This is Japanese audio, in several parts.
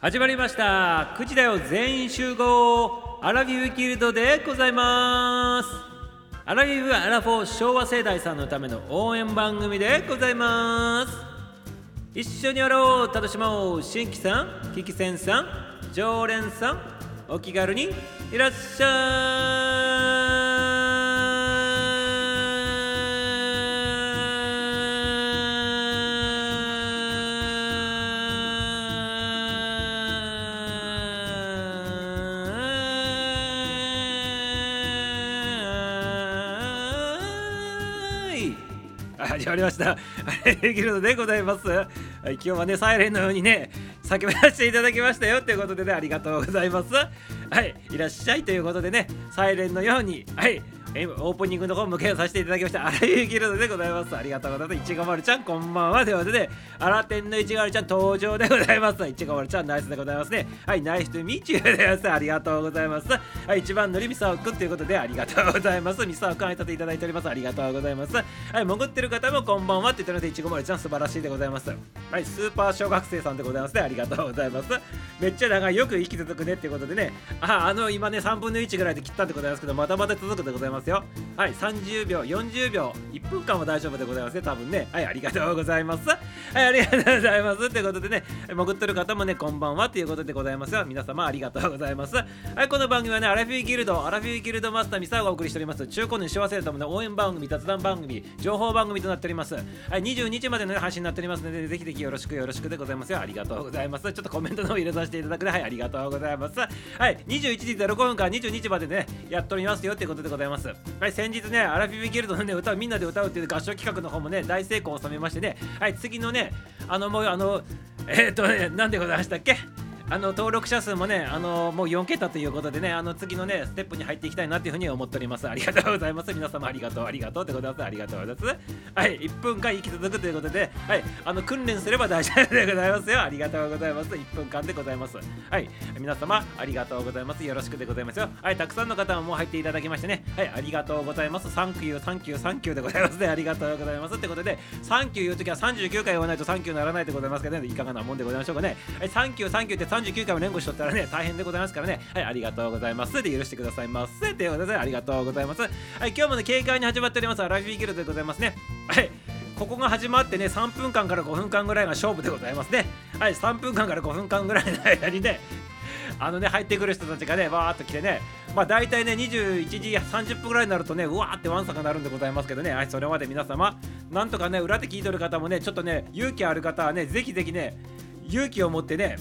始まりました。9時だよ全員集合。アラビューギルドでございます。アラビューアラフォー昭和世代さんのための応援番組でございます。一緒にやろう。楽しもう。新規さん聞き専さん常連さんお気軽にいらっしゃい。始まりました。ギルドでございます。はい、今日はね、サイレンのようにね、叫ばせていただきましたよということでね、ありがとうございます。はい、いらっしゃいということでね、サイレンのように、はい、えオープニングの方向けさせていただきました。あらゆるギルドでございます。ありがとうございます。いちごまるちゃん、こんばんは。ということで、あらてんのいちごまるちゃん登場でございます。いちごまるちゃん、ナイスでございますね。はい、ナイスとミチューでございます。ありがとうございます。はい、一番乗りみさおくんということで、ありがとうございます。みさおくん、挨拶いただいております。ありがとうございます。はい、潜ってる方もこんばんはって言ってるので、いちごまるちゃん、素晴らしいでございます。はい、スーパー小学生さんでございますね。ありがとうございます。めっちゃ長い、よく生き続くねっていうことでね、あ、あの、今ね、3分の1ぐらいで切ったんでございますけど、まだまだ続くでございますよ。はい、30秒、40秒、1分間は大丈夫でございますね、多分ね。はい、ありがとうございます。はい、ありがとうございます。ということでね、潜ってる方もね、こんばんはということでございますよ。皆様ありがとうございます。はい、この番組はね、アラフィーギルド、アラフィーギルドマスターミサオがお送りしております。中高年幸せのための応援番組、雑談番組、情報番組となっております。はい、22日までの、ね、配信になっておりますので、ぜひぜひよろしくよろしくでございますよ。ありがとうございます。ちょっとコメントの方入れさせていただくで、はい、ありがとうございます。はい、21時05分から22時までね、やっておりますよということでございます。はい、先日ね、アラフィーギルドのね、歌をみんなで歌うっていう合唱企画の方もね、大成功を収めましてね、はい、次のね、あの、もう、あの、えー、っとね、何でございましたっけ？あの登録者数もね、あのもう4桁ということでね、あの次のね、ステップに入っていきたいなというふうに思っております。ありがとうございます。皆様ありがとう、ありがとうでございます。ありがとうございます。はい、1分間生き続くということで、はい、あの訓練すれば大丈夫でございますよ。ありがとうございます。1分間でございます。はい、皆様ありがとうございます。よろしくでございますよ。はい、たくさんの方ももう入っていただきましてね、はい、ありがとうございます。サンキュー、サンキュー、サンキューでございますね。ありがとうございます。ってことで、サンキュー言うときは39回言わないとサンキューならないでございますけどね、いかがなもんでございましょうかね。はい、サンキュー、サンキューって39回も連呼しとったらね、大変でございますからね、はい、ありがとうございます。で、許してくださいませ。ということで、ありがとうございます。はい、今日もね、軽快に始まっております、ライフィーギルドでございますね。はい。ここが始まってね、3分間から5分間ぐらいが勝負でございますね。はい、3分間から5分間ぐらいの間にね、あのね、入ってくる人たちがね、わーっと来てね、まあ大体ね、21時30分ぐらいになるとね、うわーってワンサがなるんでございますけどね、はい、それまで皆様、なんとかね、裏で聞いてる方もね、ちょっとね、勇気ある方はね、ぜひぜひね、勇気を持ってね、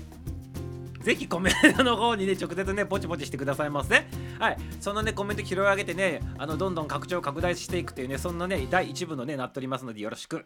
ぜひコメントの方にね、直接ね、ポチポチしてくださいませ。はい。そのね、コメント拾い上げてね、あの、どんどん拡張、拡大していくというね、そんなね、第1部のね、なっておりますので、よろしく。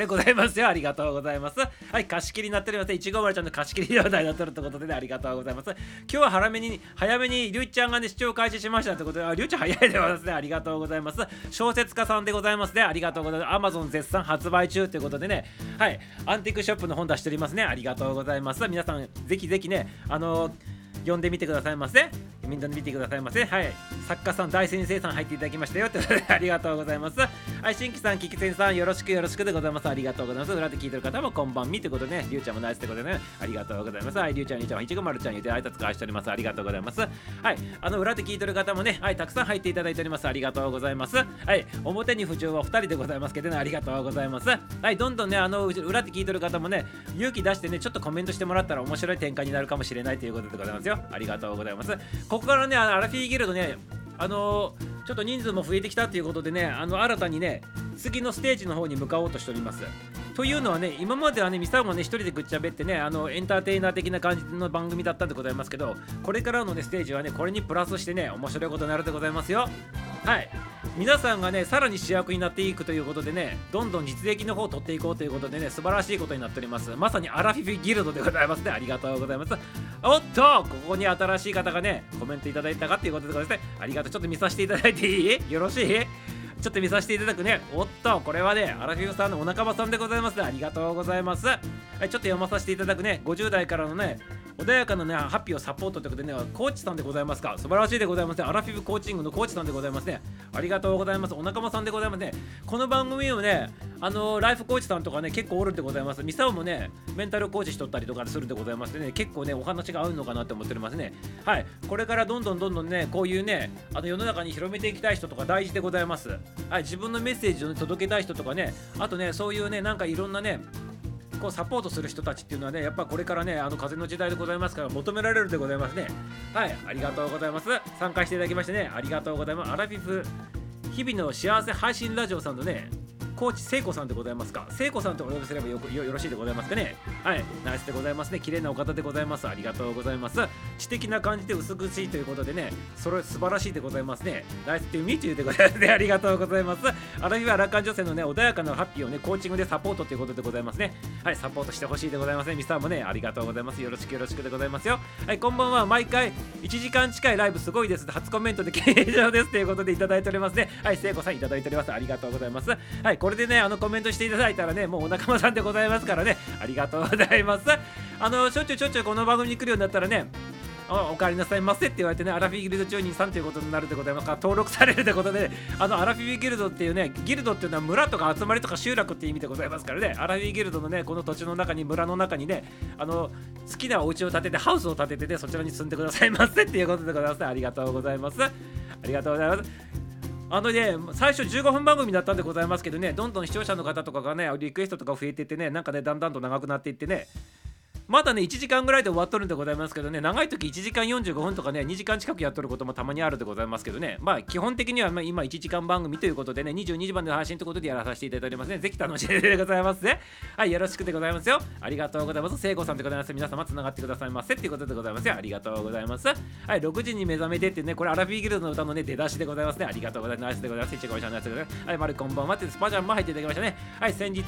でございますよ。ありがとうございます。はい、貸し切りになっております。いちごまるちゃんの貸し切り状態になってるってことでね、ありがとうございます。今日は早めに、早めに、りゅうちゃんがね、視聴開始しましたってことで、あ、りゅうちゃん早いでございますね。ありがとうございます。小説家さんでございますね。ありがとうございます。アマゾン絶賛発売中ということでね、はい、アンティークショップの本出しておりますね。ありがとうございます。皆さん、ぜひぜひね、あのー読んでみてくださいませ。みんなで見てくださいませ。はい。作家さん、大先生さん入っていただきましたよ。ということで、ありがとうございます。はい、新規さん、キキセンさん、よろしくよろしくでございます。ありがとうございます。裏で聞いてる方もこんばんみということでね、りゅうちゃんもナイスってことでね、ありがとうございます。はい、りゅうちゃん、りゅうちゃん、いちごまるちゃん言って挨拶返しております。ありがとうございます。はい、あの、裏で聞いてる方もね、はい、たくさん入っていただいております。ありがとうございます。はい、表に不調は2人でございますけどね、ありがとうございます。はい、どんどんね、あの、裏で聞いてる方もね、勇気出してね、ちょっとコメントしてもらったら面白い展開になるかもしれないということでございますよ。ありがとうございます。ここからね、アラフィーギルドね、あのー、ちょっと人数も増えてきたということでね、あの新たにね、次のステージの方に向かおうとしております。というのはね、今まではね、ミサもね、一人でぐっちゃべってね、あのエンターテイナー的な感じの番組だったんでございますけど、これからのね、ステージはね、これにプラスしてね、面白いことになるでございますよ。はい。皆さんがね、さらに主役になっていくということでね、どんどん実益の方を取っていこうということでね、素晴らしいことになっております。まさにアラフィフギルドでございますね。ありがとうございます。おっと、ここに新しい方がね、コメントいただいたかっていうことでございますね。ありがとう。ちょっと見させていただいていい？よろしい？ちょっと見させていただくね。おっと、これはね、アラフィフさんのお仲間さんでございます。ありがとうございます。はい、ちょっと読まさせていただくね。50代からのね、穏やかなねハッピーをサポートということでねコーチさんでございますか。素晴らしいでございますね。アラフィフコーチングのコーチさんでございますね。ありがとうございます。お仲間さんでございますね。この番組をねあのライフコーチさんとかね結構おるんでございます。ミサオもねメンタルコーチしとったりとかするんでございますね結構ねお話が合うのかなって思っておりますね。はい。これからどんどんどんどんねこういうねあの世の中に広めていきたい人とか大事でございます。はい。自分のメッセージを、ね、届けたい人とかねあとねそういうねなんかいろんなねこうサポートする人たちっていうのはねやっぱこれからねあの風の時代でございますから求められるでございますね。はいありがとうございます。参加していただきましてねありがとうございます。アラフィフ日々の幸せ配信ラジオさんのねコーチ聖子さんでございますか？聖子さんとお呼びすればよくよろしいでございますかね？はい。ナイスでございますね。綺麗なお方でございます。ありがとうございます。知的な感じで薄口ということでねそれ素晴らしいでございますね。ナイスっていうみちゅうでございますね。ありがとうございます。ある日は楽観女性のね穏やかなハッピーをねコーチングでサポートということでございますね。はい。サポートしてほしいでございますね。ミスターもねありがとうございます。よろしくよろしくでございますよ。はい。こんばんは毎回1時間近いライブすごいです。初コメントで 形状です。ということでいただいておりますね。はい。聖子さんいただいております。ありがとうございます。はい。これでねあのコメントしていただいたらねもうお仲間さんでございますからねありがとうございます あのしょっちゅうしょっちゅうこの番組に来るようになったらねお帰りなさいませって言われてね、アラフィギルド中人さんということになるでございますから、登録されるということで、あのアラフィギルドっていうね、ギルドっていうのは村とか集まりとか集落って意味でございますからね、アラフィギルドのね、この土地の中に、村の中にね、あの好きなお家を建てて、ハウスを建ててね、そちらに住んでくださいませっていうことでございます、ありがとうございます。ありがとうございます。あのね、最初15分番組だったんでございますけどね、どんどん視聴者の方とかがね、リクエストとか増えてってね、なんかね、だんだんと長くなっていってね、まだね1時間ぐらいで終わっとるんでございますけどね。長い時1時間45分とかね2時間近くやっとることもたまにあるでございますけどね。まあ基本的にはま今1時間番組ということでね22時番での配信ということでやらさせていただいておりますね。ぜひ楽しんでございますね。はいよろしくでございますよ。ありがとうございます。聖子さんでございます。皆様つながってくださいませ。っていうことでございますよ。ありがとうございます。はい6時に目覚めてってねこれアラフィーギルドの歌のね出だしでございますね。ありがとうございます。ナイスでございます。いちごいしゃナイスでございます。はい丸こんばんはってスパジャンも入っていただきましたね。はい先日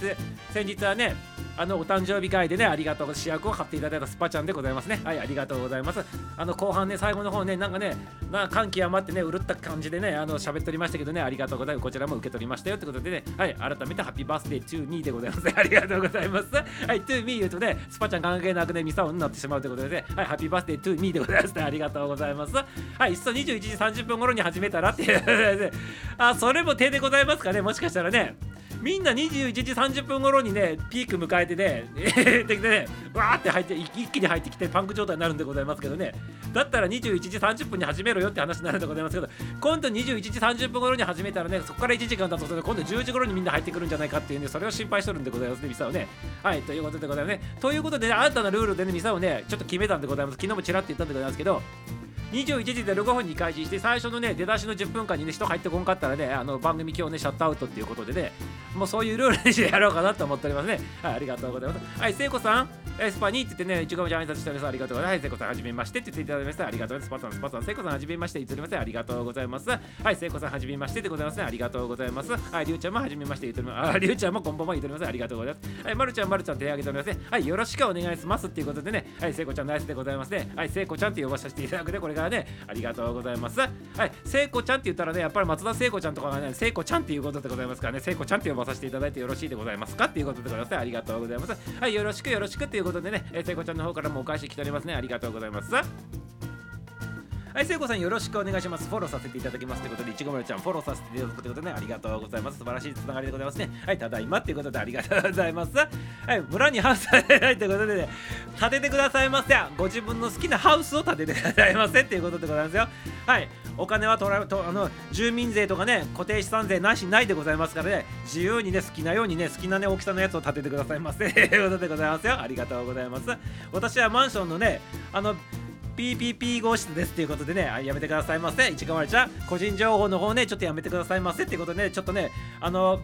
先日はねあのお誕生日会でねありがとう主役を買っていただいたスパちゃんでございますね。はい、ありがとうございます。あの後半ね、最後の方ね、なんかね、な感極まってね、うるった感じでね、あの喋っておりましたけどね、ありがとうございます。こちらも受け取りましたよってことでね、はい、改めてハッピーバースデー to me でございます。ありがとうございます。はい、to me 言うとね、スパちゃん関係なくね、ミサオになってしまうということでね、はい、ハッピーバースデー to me でございます、ね。ありがとうございます。はい、いっそ21時30分頃に始めたらっていう、あ、それも手でございますかね、もしかしたらね。みんな21時30分頃にねピーク迎えてね できてねわーって入って一気に入ってきてパンク状態になるんでございますけどね。だったら21時30分に始めろよって話になるんでございますけど今度21時30分頃に始めたらねそこから1時間経つと今度10時頃にみんな入ってくるんじゃないかっていうんでそれを心配しとるんでございますねミサをね。はいということでございますね。ということでね新たなルールでねミサをねちょっと決めたんでございます。昨日もちらっと言ったんでございますけど21時05分に開始して最初のね出だしの10分間にね人入ってこんかったらねあの番組今日ねシャットアウトっていうことでねもうそういうルールにしてやろうかなと思っておりますねはいありがとうございますはい聖子さんエスパニーって言ってね、一応じゃ挨拶しております。ありがとうございます。はい、聖子さん、はじめましてって言っていただきました。ありがとうございます。スパさん、スパさん、聖子さん、はじめまして。言っております。ありがとうございます。はい、聖子さん、はじめましてでございます。ありがとうございます。はい、りゅうちゃんもはじめまして。言っております。あ、りゅうちゃんもこんばんは言っております。ありがとうございます。はい、まるちゃん、まるちゃん手挙げております。はい、よろしくお願いしますっていうことでね。はい、聖子ちゃん、ナイスでございますね。はい、聖子ちゃんって呼ばさせていただくで、これがからね、ありがとうございます。はい、聖子ちゃんって言ったらね、やっぱり松田聖子ちゃんとかがね、聖子ちゃんっていうことでございますからね、聖子ちゃんって呼ばさせていただいてよろしいでございますか？っていうことでございます。ありがとうございます。はい、よろしくよろしくっていうことでね、聖子ちゃんの方からもお返し来ておりますねありがとうございますはい、聖子さんよろしくお願いします。フォローさせていただきますということで、いちごまるちゃんフォローさせていただくということで、ね、ありがとうございます。素晴らしいつながりでございますね。はい、ただいまということで、ありがとうございます。はい、村にハウス建てないということで、ね、建ててくださいませ。ご自分の好きなハウスを建ててくださいませっていうことでございますよ。はい、お金は取らとあの住民税とかね、固定資産税なしないでございますからね、自由にね、好きなようにね、好きなね、大きさのやつを建ててくださいませ。ということでございますよ。ありがとうございます。私はマンションのね、あの、PPP 号室ですということでね、やめてくださいませ。市川ちゃん、個人情報の方ね、ちょっとやめてくださいませっていうことでね、ちょっとね、あの、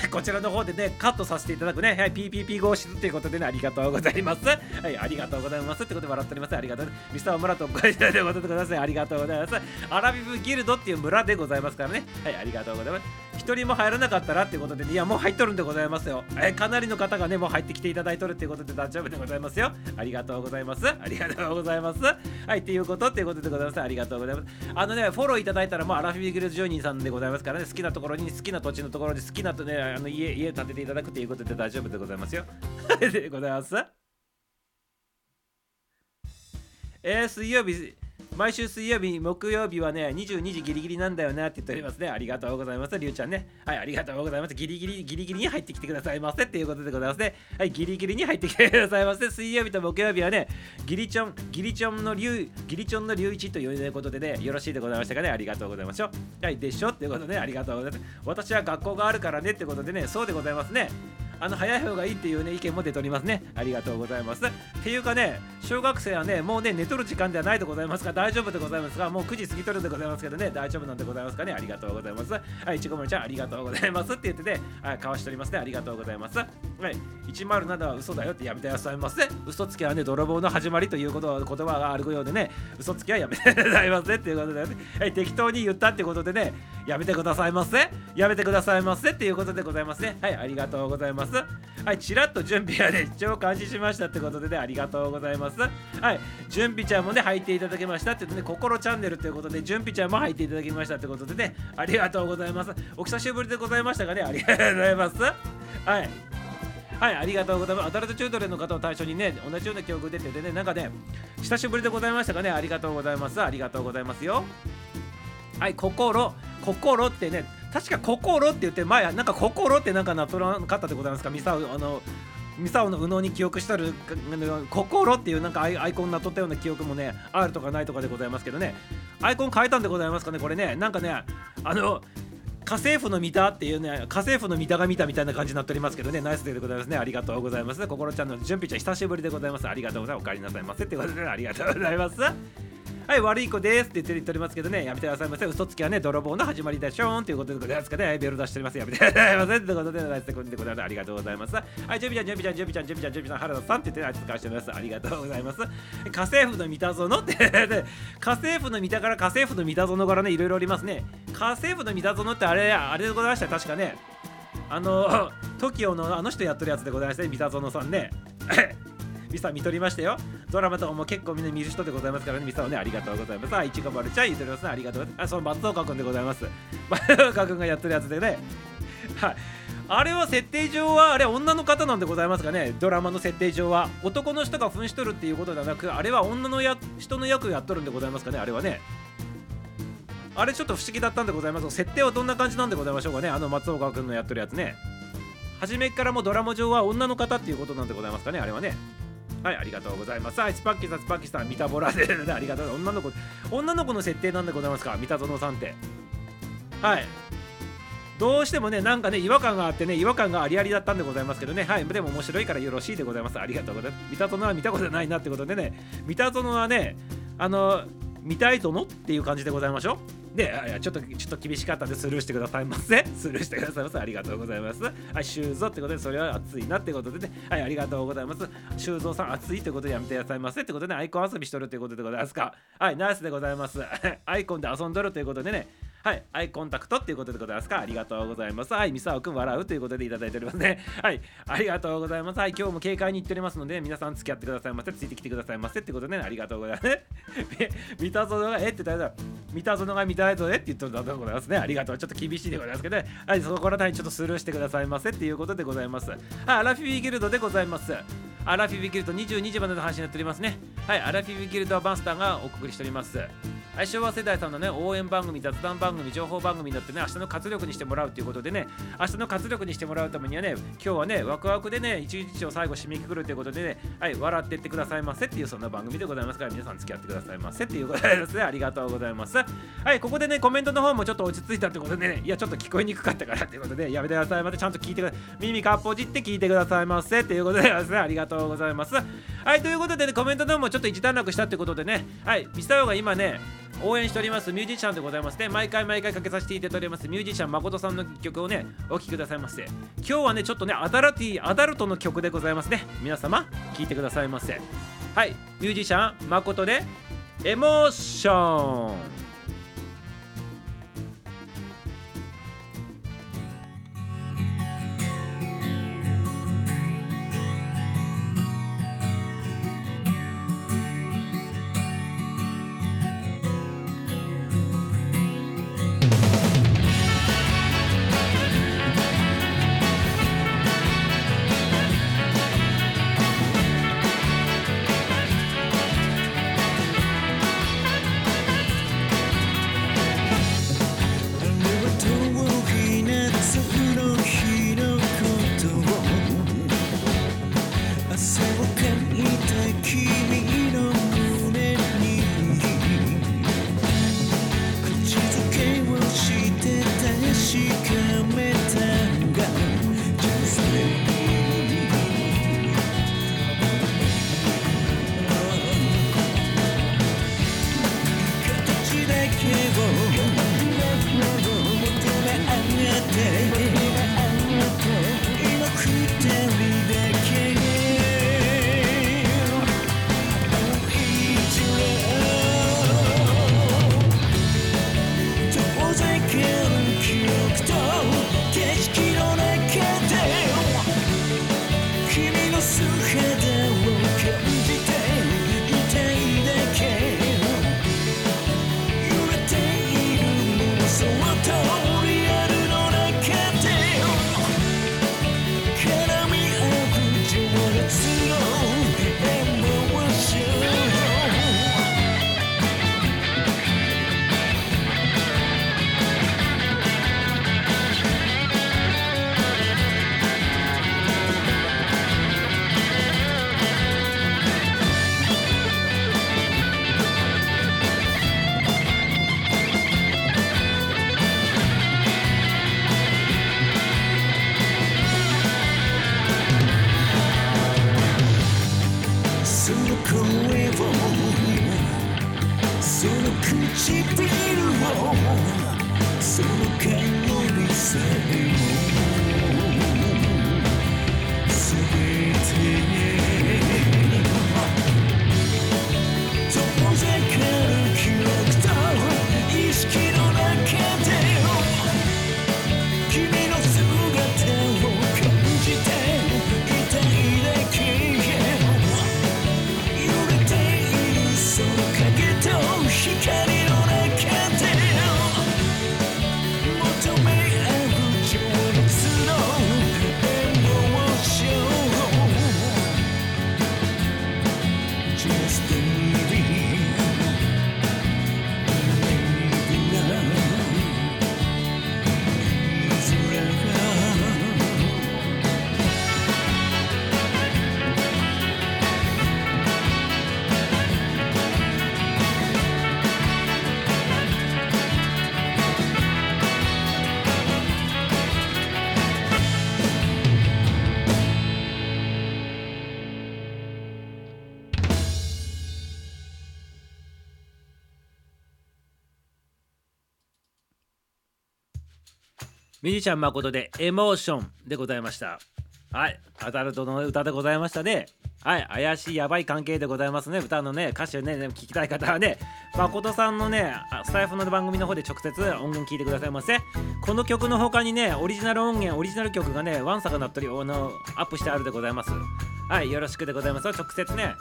こちらの方でね、カットさせていただくね、はい、PPP 号室ということでね、ありがとうございます。はい、ありがとうございますってことで笑っております。ありがとう。ミスター村とご挨拶でございください。ありがとうございます。アラビブギルドっていう村でございますからね。はい、ありがとうございます。一人も入らなかったらってことで、ね、いや、もう入っとるんでございますよ。えかなりの方がね、もう入ってきていただいとるっていうことで大丈夫でございますよ。ありがとうございます。ありがとうございます。はい、っていうことっていうことでございます。ありがとうございます。あのね、フォローいただいたらもうアラフィビギルド住人さんでございますからね、好きなところに好きな土地のところで好きなとね、あの家、家建てていただくということで大丈夫でございますよ。でございます。えー、水曜日毎週水曜日、木曜日はね、22時ギリギリなんだよなって言っておりますね。ありがとうございます。りゅうちゃんね。はい、ありがとうございます。ギリギリ、ギリギリに入ってきてくださいませっていうことでございますね。はい、ギリギリに入ってきてくださいませ。水曜日と木曜日はね、ギリチョン、ギリチョンの竜、ギリチョンの竜一ということでね、よろしいでございましたかね。ありがとうございますよ。はい、でしょ？っていうことで、ね、ありがとうございます。私は学校があるからねってことでね、そうでございますね。あの早い方がいいっていうね意見も出ておりますね。ありがとうございます。っていうかね小学生はねもうね寝とる時間ではないでございますが大丈夫でございますがもう9時過ぎとるでございますけどね大丈夫なんでございますかね？ありがとうございます。はいちごもりちゃんありがとうございますって言ってねはい交わしておりますね。ありがとうございます。はい107は嘘だよってやめてくださいませ。嘘つきはね泥棒の始まりということ言葉があるようでね嘘つきはやめてくださいませ。っていうことでね、はい、適当に言ったってことでねやめてくださいませ。やめてくださいませっていうことでございますね。はいありがとうございます。はいちらっと準備はね超監視しましたってことでねありがとうございます。はい準備ちゃんもね入っていただきましたって言ってね心チャンネルということで準備ちゃんも入っていただきましたってことでねありがとうございます。お久しぶりでございましたがね？ありがとうございます。はい。はい、ありがとうございます。アダルトチュートレンの方を対象にね、同じような記憶出ててね、なんかね、久しぶりでございましたかね、ありがとうございます。ありがとうございますよ。はい、心、心ってね、確か心って言って前なんか心ってなんかなっとらなかったでございますか？ミサあのミサオの右脳に記憶したる心っていうなんかアイコンなっとったような記憶もねあるとかないとかでございますけどね。アイコン変えたんでございますかねこれね。なんかねあの家政婦の見たっていうね家政婦の見たが見たみたいな感じになっておりますけどねナイスデーでございますねありがとうございます心ちゃんの準備ちゃん久しぶりでございますありがとうございますお帰りなさいませってことで、ね、ありがとうございますはい、悪い子ですって言っておりますけどね、やめてくださいませ。嘘つきはね、泥棒の始まりでしょーんということでございますかね、ベル出しております。やめてくださいませ。ということで、ナイスでございます。ありがとうございます。はい、準備ちゃん、準備ちゃん、準備ちゃん、準備ちゃん、準備ちゃん、原田さんって言って、あいつ返しております。ありがとうございます。家政婦の三田園って家政婦の三田から家政婦の三田園からね、いろいろありますね。家政婦の三田園ってあれ、あれでございました、確かね。あの、TOKIO のあの人やってるやつでございましたね、三田園さんね。ミサ見とりましたよ。ドラマとかも結構みんな見る人でございますからね、ミサはね、ありがとうございます。あ、いちごまるちゃん言っておりますね、ありがとうございます。あ、その松岡君でございます。松岡君がやってるやつでね。はい。あれは設定上はあれ女の方なんでございますかねドラマの設定上は男の人が扮しとるっていうことではなくあれは女のや人の役をやっとるんでございますかねあれはねあれちょっと不思議だったんでございます設定はどんな感じなんでございましょうかねあの松岡君のやってるやつね初めからもドラマ上は女の方っていうことなんでございますかねあれはねはい、ありがとうございます。はい、スパッキーさん、スパッキーさん、三田ボラで、ありがとう女の子、女の子の設定なんでございますか、三田園さんって。はい。どうしてもね、なんかね、違和感があってね、違和感がありありだったんでございますけどね、はい、でも面白いからよろしいでございます。ありがとうございます。三田園は見たことないなってことでね、三田園はね、あの、見たいとのっていう感じでございましょう。で、ちょっと、ちょっと厳しかったんでスルーしてくださいませ。スルーしてくださいませ。ありがとうございます。はい、修造ってことで、それは暑いなってことでね、はい、ありがとうございます。修造さん、暑いってことでやめてくださいませってことでね、アイコン遊びしとるってことでございますか。はい、ナイスでございます。アイコンで遊んどるということでね、はい、アイコンタクトっていうことでございますか。ありがとうございます。はい、ミサオくん笑うということでいただいておりますね。はい、ありがとうございます。はい、今日も警戒に行っておりますので、皆さん付き合ってくださいませ。ついてきてくださいませってことでね、ありがとうございます。三田園がえ？って言ったら、三田園が見たいぞえって言ってるんだとございますね。ありがとう。ちょっと厳しいでございますけどね。はい、そこら辺ちょっとスルーしてくださいませっていうことでございます。はい、アラフィビギルドでございます。アラフィビギルド22時までの話になっておりますね。はい、アラフィビギルドはバンスターがお送りしております。はい、昭和世代さんのね、応援番組、雑談番組、番組情報番組になってね、明日の活力にしてもらうということでね、明日の活力にしてもらうためにはね、今日はね、ワクワクでね、一日を最後締めくくるということでね、はい、笑ってってくださいませっていうそんな番組でございますから、皆さん付き合ってくださいませっていうことですね。ありがとうございます。はい、ここでね、コメントの方もちょっと落ち着いたってことでね、いや、ちょっと聞こえにくかったからっていうことで、やめてくださいませ。ちゃんと聞いてください。耳かっぽじって聞いてくださいませっていうことでですね、ありがとうございます。はい、ということでね、コメントの方もちょっと一段落したってことでね、はい、ミスターが今ね、応援しておりますミュージシャンでございますね毎回毎回かけさせていただいておりますミュージシャン誠さんの曲をねお聴きくださいませ今日はねちょっとねアダルティアダルトの曲でございますね。皆様聴いてくださいませ。はいミュージシャン誠でエモーション。ミュージシャン誠でエモーションでございました。はい、アダルトの歌でございましたね。はい、怪しいやばい関係でございますね。歌のね、歌詞をね、聞きたい方はね、誠さんのね、スタイフの番組の方で直接音源聞いてくださいませ。この曲の他にね、オリジナル音源、オリジナル曲がね、ワンサがなっとり、あの、アップしてあるでございます。はい、よろしくでございます。直接ね、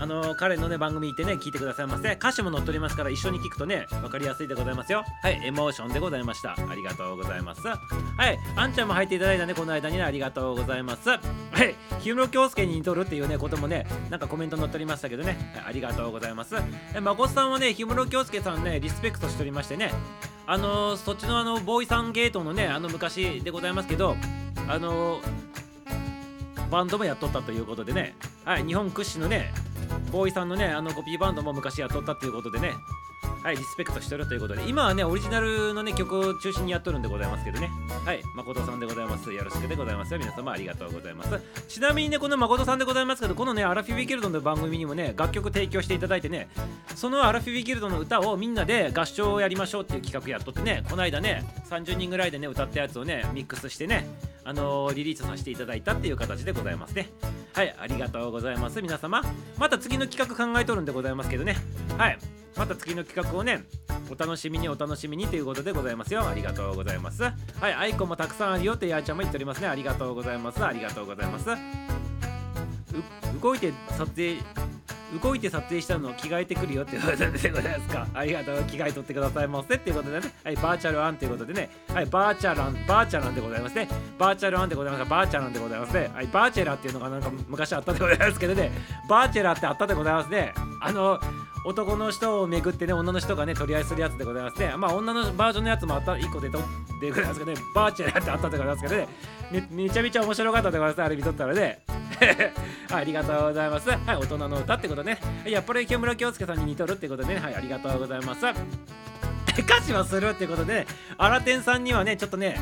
あの彼のね番組行ってね聞いてくださいませ。歌詞も載っておりますから一緒に聞くとね分かりやすいでございますよ。はいエモーションでございました。ありがとうございます。はいあんちゃんも入っていただいたねこの間にねありがとうございます。はい氷室京介に似とるっていうねこともねなんかコメント載っておりましたけどね。はいありがとうございます。えまこさんはね氷室京介さんねリスペクトしておりましてね。あのーそっちのあのボーイさんゲートのねあの昔でございますけどあのーバンドもやっとったということでね、はい、日本屈指のね、ボーイさんのね、あのコピーバンドも昔やっとったっていうことでね、はい、リスペクトしてるということで、今はね、オリジナルのね、曲を中心にやっとるんでございますけどね、はい、誠さんでございます。よろしくでございますよ。皆様ありがとうございます。ちなみにね、この誠さんでございますけど、このね、アラフィビギルドの番組にもね、楽曲提供していただいてね、そのアラフィビギルドの歌をみんなで合唱をやりましょうっていう企画やっとってね、この間ね、30人ぐらいでね、歌ったやつをね、ミックスしてね、あのーリリースさせていただいたっていう形でございますね。はい、ありがとうございます。皆様、また次の企画考えとるんでございますけどね。はい、また次の企画をね、お楽しみにお楽しみにということでございますよ。ありがとうございます。はい、アイコンもたくさんあるよってやーちゃんも言っておりますね。ありがとうございます。ありがとうございます。動いて撮影動いて撮影したのを着替えてくるよっていうことでございますか。ありがとう。着替えとってくださいませっていうことでね。はい、バーチャルアンということでね。はい、バーチャルアン、バーチャルアンでございますね。バーチャルアンでございます、バーチャルアンでございますね。はい、バーチェラーっていうのがなんか昔あったでございますけどね。バーチェラーってあったでございますね。あの、男の人をめぐってね、女の人がね、取り合いするやつでございますね。まあ、女のバージョンのやつもあった、1個でとでございますけどね、バーチェラーってあったでございますけどね。めめちゃめちゃ面白かったでございます、あれ見とったらね。はい、ありがとうございます。はい、大人の歌ってことね。やっぱり木村京介さんに似とるってことでね、はい、ありがとうございます。歌詞はするってことで、新天さんにはね、ちょっとね、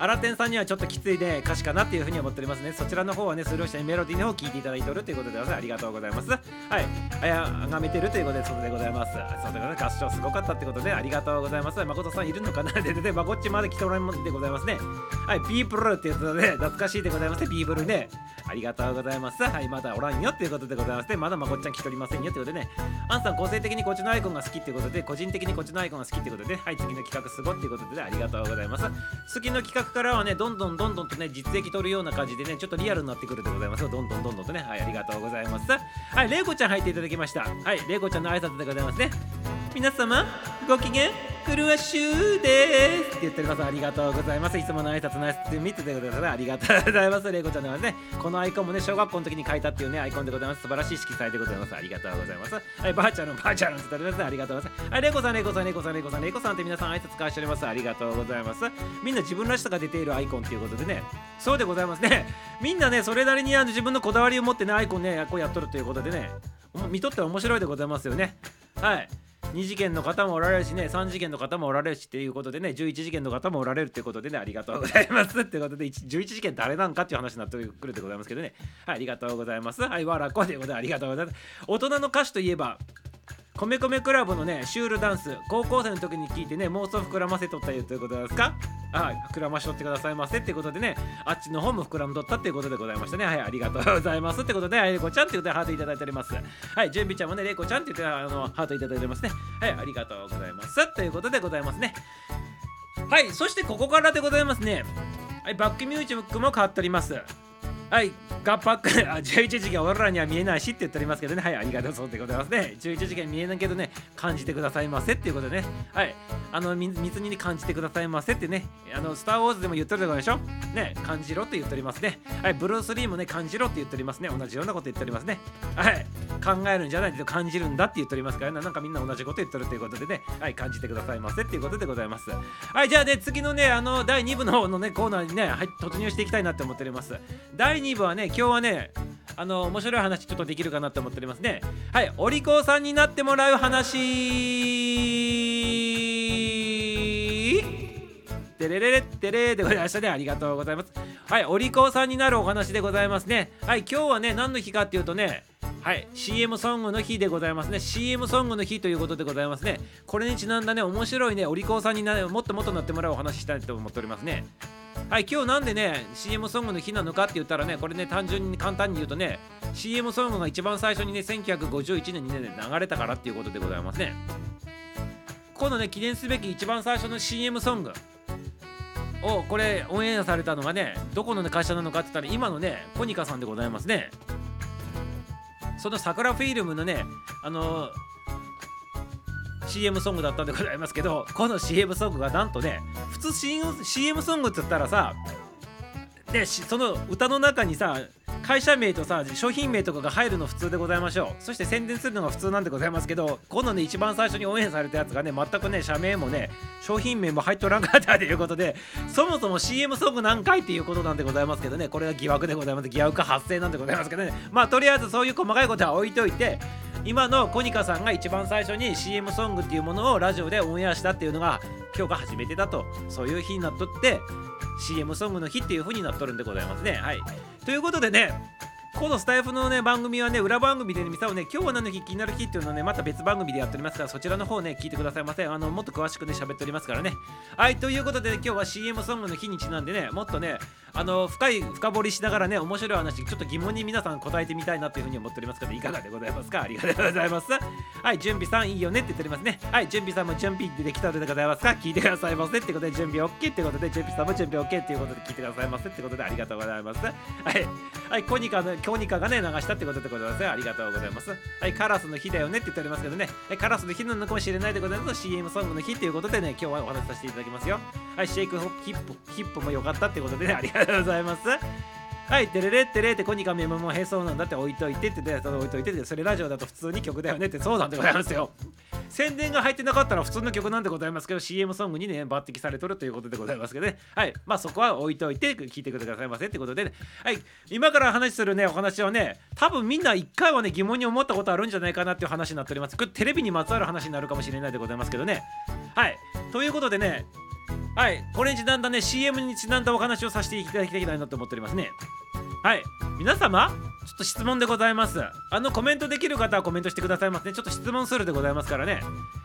新天さんにはちょっときついで歌詞かなっていうふうに思っておりますね。そちらの方はね、スルーしてメロディーの方を聞いていただいておるということで、ありがとうございます。はい、あや、あがめてるということで、そうでございます。そうでございます。合唱すごかったってことで、ありがとうございます。誠さんいるのかな？で、で、まこっちまで来ておられますでございますね。はい、ビープルってやつで、ね、懐かしいでございますね、ビープルね。ありがとうございます。はい、まだおらんよっていうことでございますね。まだまこっちゃん来ておりませんよってことでね。アンさん、個性的にこっちのアイコンが好きっていうことで、個人的にこっちのアイコンが好きっていうことで、はい、次の企画すごっていうことで、ね、ありがとうございます。次の企画からはね、どんどんどんどんとね、実益取るような感じでね、ちょっとリアルになってくるでございます。どんどんどんどんとね、はい、ありがとうございます。はい、れいこちゃん入っていただきました。はい、れいこちゃんの挨拶でございますね。皆様、ご機嫌フルワッシュですって言っております。ありがとうございます。いつもの挨拶の挨拶見ててください。ありがとうございます。れいこちゃんではね、このアイコンもね、小学校の時に書いたっていうね、アイコンでございます。素晴らしい色彩でございます。ありがとうございます。はい、ばあちゃんのばあちゃんのって言っております。ありがとうございます。はい、れいこさん、れいこさん、れいこさん、れいこさん、れいこさんって皆さん挨拶交わしております。ありがとうございます。みんな自分らしさが出ているアイコンっていうことでね、そうでございますね。みんなね、それなりにあの自分のこだわりを持ってね、アイコンね、こうやっとるということでね、見とって面白いでございますよね。はい。2次元の方もおられるしね3次元の方もおられるしっていうことでね11次元の方もおられるっていうことでねありがとうございますってことで11次元誰なんかっていう話になってくるでございますけどね。はいありがとうございます。はいわらこでございます。ありがとうございます。大人の歌手といえば米米クラブのねシュールダンス高校生の時に聞いてね妄想膨らませとったよということですか？はい。膨らましとってくださいませってことでねあっちの方も膨らんどったっていうことでございましたね。はいありがとうございますってことであいれこちゃんっていうことでハートいただいております。はい準備ちゃんもねれいこちゃんって言ってあのハートいただいておりますね。はいありがとうございますということでございますね。はいそしてここからでございますね。はいバックミュージックも変わっております。はい、ガッパック、あ、11次元俺らには見えないしって言っておりますけどね、はい、ありがとうそうでございますね。11次元見えないけどね、感じてくださいませっていうことでね、はい、あの、水に感じてくださいませってね、あの、スター・ウォーズでも言ってるでしょ？ね、感じろって言っておりますね。はい、ブルース・リーもね、感じろって言っておりますね。同じようなこと言っておりますね。はい、考えるんじゃないけど感じるんだって言っておりますからね、なんかみんな同じこと言ってるということでね、はい、感じてくださいませっていうことでございます。はい、じゃあね、次のね、あの、第2部の方のね、コーナーにね、はい、突入していきたいなって思っております。第2部はね、今日はね、あの面白い話ちょっとできるかなと思っておりますね。はい、お利口さんになってもらう話。てれれれってれでございましたね。ありがとうございます。はい、お利口さんになるお話でございますね。はい、今日はね、何の日かっていうとね、はい、CM ソングの日でございますね。CM ソングの日ということでございますね。これにちなんだね、面白いね、お利口さんにな、もっともっとなってもらうお話したいと思っておりますね。はい、今日なんでね、CM ソングの日なのかって言ったらね、これね、単純に簡単に言うとね、CM ソングが一番最初にね、1951年にね、流れたからっていうことでございますね。今度ね、記念すべき一番最初の CM ソングを、これ、オンエアされたのがね、どこの、会社なのかって言ったら、今のね、コニカさんでございますね。その桜フィルムのね、あの CM ソングだったんでございますけどこの CM ソングがなんとね普通 CM, ソングって言ったらさでその歌の中にさ会社名とさ商品名とかが入るの普通でございましょう。そして宣伝するのが普通なんでございますけどこのね一番最初に応援されたやつがね全くね社名もね商品名も入っとらんかったということでそもそも CM ソング何回っていうことなんでございますけどねこれは疑惑でございます。疑惑発生なんでございますけどね。まあとりあえずそういう細かいことは置いといて今のコニカさんが一番最初に CM ソングっていうものをラジオでオンエアしたっていうのが今日が初めてだとそういう日になっとって CM ソングの日っていう風になっとるんでございますね。はい。ということでねこのスタイフのね番組はね裏番組でね見たをね今日は何の日気になる日っていうのをねまた別番組でやっておりますからそちらの方ね聞いてくださいませあのもっと詳しくね喋っておりますからね。はい。ということで、ね、今日は CM ソングの日にちなんでねもっとねあの深い深掘りしながらね面白い話ちょっと疑問に皆さん答えてみたいなというふうに思っておりますけどいかがでございますか？ありがとうございます。はい準備さんいいよねって言っておりますね。はい準備さんも準備できたのでございますか？聞いてくださいませってことで準備 OK ってことで準備さんも準備 OK っていうことで聞いてくださいませってことでありがとうございます。はいはいコニカのコニカがね流したってことでございます。ありがとうございます。はいカラスの日だよねって言っておりますけどね。カラスの日なのかもしれないでございます。CM ソングの日っていうことでね今日はお話しさせていただきますよ。はいシェイクホップヒップヒップも良かったってことでねありがとうございます。はいテレレッテレってコニカメモもへそうなんだって置いといてってで置いといてってそれラジオだと普通に曲だよねってそうなんでございますよ。宣伝が入ってなかったら普通の曲なんでございますけど CM ソングにね抜擢されとるということでございますけどねはいまあそこは置いといて聞いてくださいませってことでね。はい今から話するねお話はね多分みんな一回はね疑問に思ったことあるんじゃないかなっていう話になっております。これテレビにまつわる話になるかもしれないでございますけどね。はいということでねはい。これにちなんだね CM にちなんだお話をさせていただきたいなと思っておりますね。はい。皆様ちょっと質問でございます。あのコメントできる方はコメントしてくださいますね。ちょっと質問するでございますからね。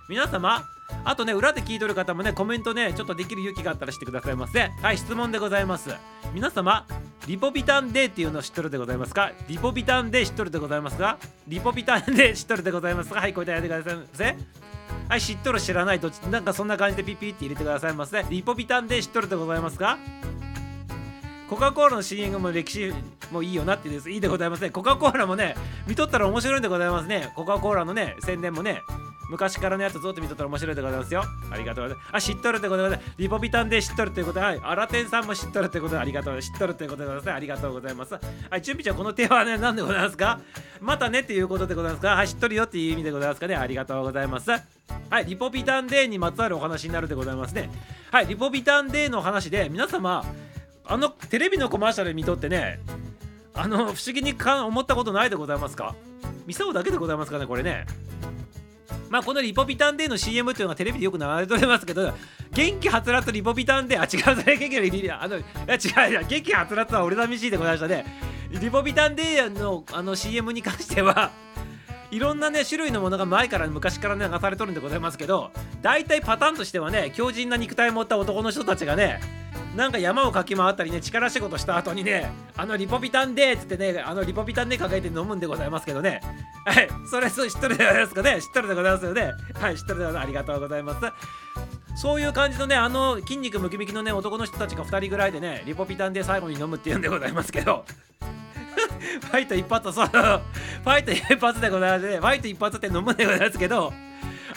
皆様あとね裏で聞いとる方もねコメントねちょっとできる勇気があったらしてくださいませはい質問でございます。皆様リポビタンデーっていうのを知っとるでございますか？リポビタンデー知っとるでございますか？リポビタンデー知っとるでございますか？はい答えてくださいませ。はい知っとる知らないどっちなんかそんな感じでピピッって入れてくださいますね。リポビタンで知っとるでございますか？コカ・コーラの CM も歴史もいいよなってです。いいでございますね。コカ・コーラもね見とったら面白いんでございますね。コカ・コーラのね宣伝もね。昔からのやつずっと見とったら面白いでございますよ。ありがとうございます。あ知っとるってことでリポビタンで知っとるということではい。アラテンさんも知っとるってことでありがとう。知っとるということでございます。ありがとうございます。はい準備ちゃんこの手はね何でございますか？またねっていうことでございます。かはい知っとるよっていう意味でございますかね？ありがとうございます。はいリポビタン D にまつわるお話になるでございますね。はいリポビタン D の話で皆様あのテレビのコマーシャル見とってねあの不思議にか思ったことないでございますか？ミサオだけでございますかねこれね。まあこのリポビタン D の CM っていうのがテレビでよく流れておりますけど元気はつらつリポビタン D あ違うそれ元気のリあのいや違う違う元気はつらつは俺寂しいでございましたね。リポビタンデーのあの CM に関してはいろんなね種類のものが前から昔から流されとるんでございますけど大体パターンとしてはね強靭な肉体を持った男の人たちがねなんか山をかき回ったりね力仕事した後にねあのリポビタンでっつってねあのリポビタンで抱えて飲むんでございますけどね。はいそれそう知っとるでございますかね？知っとるでございますよね？はい知っとるでございます。ありがとうございます。そういう感じのねあの筋肉ムキムキのね男の人たちが2人ぐらいでねリポビタンで最後に飲むっていうんでございますけど。ファイト一発そう。ファイト一発でございますね。ファイト一発って飲むんでございますけど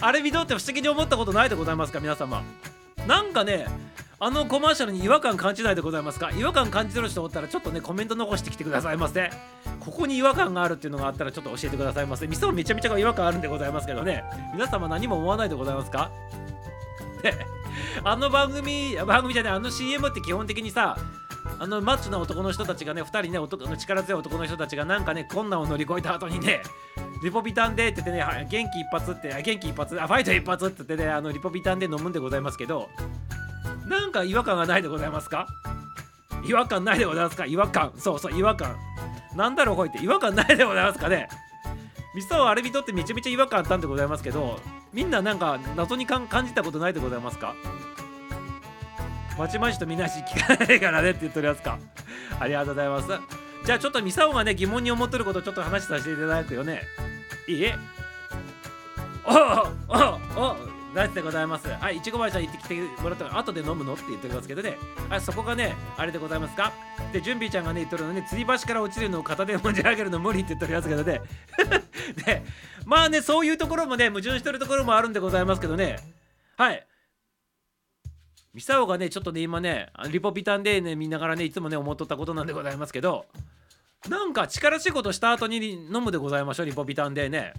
あれ見とって不思議に思ったことないでございますか？皆様。なんかねあのコマーシャルに違和感感じないでございますか？違和感感じてる人おったらちょっとねコメント残してきてくださいませ。ここに違和感があるっていうのがあったらちょっと教えてくださいませ。店もめちゃめちゃ違和感あるんでございますけどね。皆様何も思わないでございますか？ね。あの番組番組じゃないあの CM って基本的にさあのマッチョな男の人たちがね2人ね男力強い男の人たちがなんかね困難を乗り越えた後にねリポビタンでって言ってね元気一発って元気一発あファイト一発って言ってねあのリポビタンで飲むんでございますけどなんか違和感がないでございますか？違和感ないでございますか？違和感。そうそう違和感。なんだろうこいって違和感ないでございますかね？ミサはあれ見とってめちゃめちゃ違和感あったんでございますけどみんななんか謎に感じたことないでございますか？まちまちとみなし聞かないからねって言っておりますか。ありがとうございます。じゃあちょっとミサオがね疑問に思ってることちょっと話させていただくよね。いい？えおおおおナイスでございます。はいいちごばあちゃん行ってきてもらったら後で飲むのって言ってますけどね。あそこがねあれでございますか。で準備ちゃんがね言っとるのね吊り橋から落ちるのを片手で持ち上げるの無理って言っておりますけどね。で まあねそういうところもね矛盾してるところもあるんでございますけどね。はい。ミサオがねちょっとね今ねリポビタンでね見ながらねいつもね思っとったことなんでございますけどなんか力仕事した後に飲むでございましょうリポビタンでね。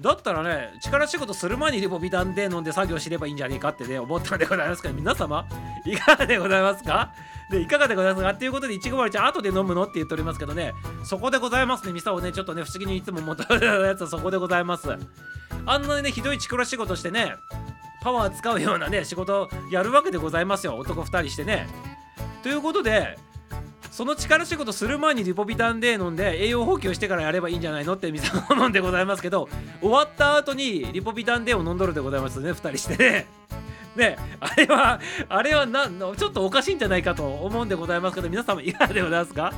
だったらね力仕事する前にリポビタンで飲んで作業すればいいんじゃねえかってね思ったんでございますけど皆様いかがでございますか？でいかがでございますか？っていうことでいちご丸ちゃん後で飲むのって言っておりますけどねそこでございますねミサオね。ちょっとね不思議にいつも思ったやつはそこでございます。あんなにねひどい力仕事してねパワー使うようなね仕事やるわけでございますよ男2人してねということでその力仕事する前にリポビタンで飲んで栄養補給してからやればいいんじゃないのって店の思うんでございますけど終わった後にリポビタンデを飲んどるでございますね2人してね。ねあれはあれはなちょっとおかしいんじゃないかと思うんでございますけど皆様いかがでございますか？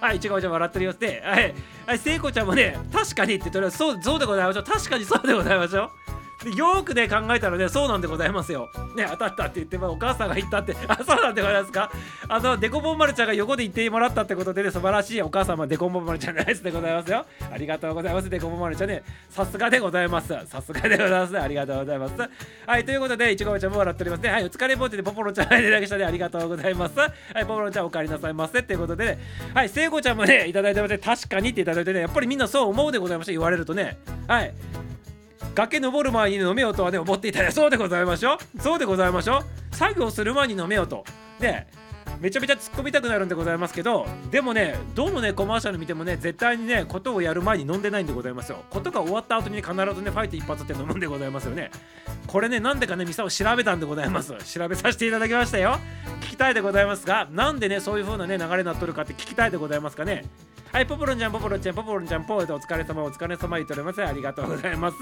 はい、いちごちゃん笑ってる様子で、はい、はい、聖子ちゃんもね、確かにって言っております。そう、そうでございましょう。確かにそうでございましょう。でよくね考えたらねそうなんでございますよ。ね当たったって言ってもお母さんが言ったって あそうなんでございますか？あのデコボン丸ちゃんが横で言ってもらったってことでね素晴らしいお母様デコボン丸ちゃんナイスでございますよ。ありがとうございますデコボン丸ちゃんね。さすがでございます。さすがでございます。ありがとうございます。はいということでいちごちゃんも笑っておりますね。はいお疲れぼってでポポロちゃんはい連絡したでありがとうございます。はいポポロちゃんお帰りなさいませ。っていうことでね。はい聖子ちゃんもねいただいてまして確かにっていただいてねやっぱりみんなそう思うでございました。言われるとね。はい。崖登る前に飲めよとはね思っていたよ。そうでございましょう。そうでございましょう。作業する前に飲めよと。ねめちゃめちゃ突っ込みたくなるんでございますけどでもねどのねコマーシャル見てもね絶対にねことをやる前に飲んでないんでございますよ。ことが終わった後に、必ずねファイト一発って飲むんでございますよね。これねなんでかねミサを調べたんでございます。調べさせていただきましたよ。聞きたいでございますがなんでねそういう風なね流れになっとるかって聞きたいでございますかね。はいポポロンちゃんポポロンちゃんポポロンちゃんポーでお疲れ様お疲れ様言っております。ありがとうございます。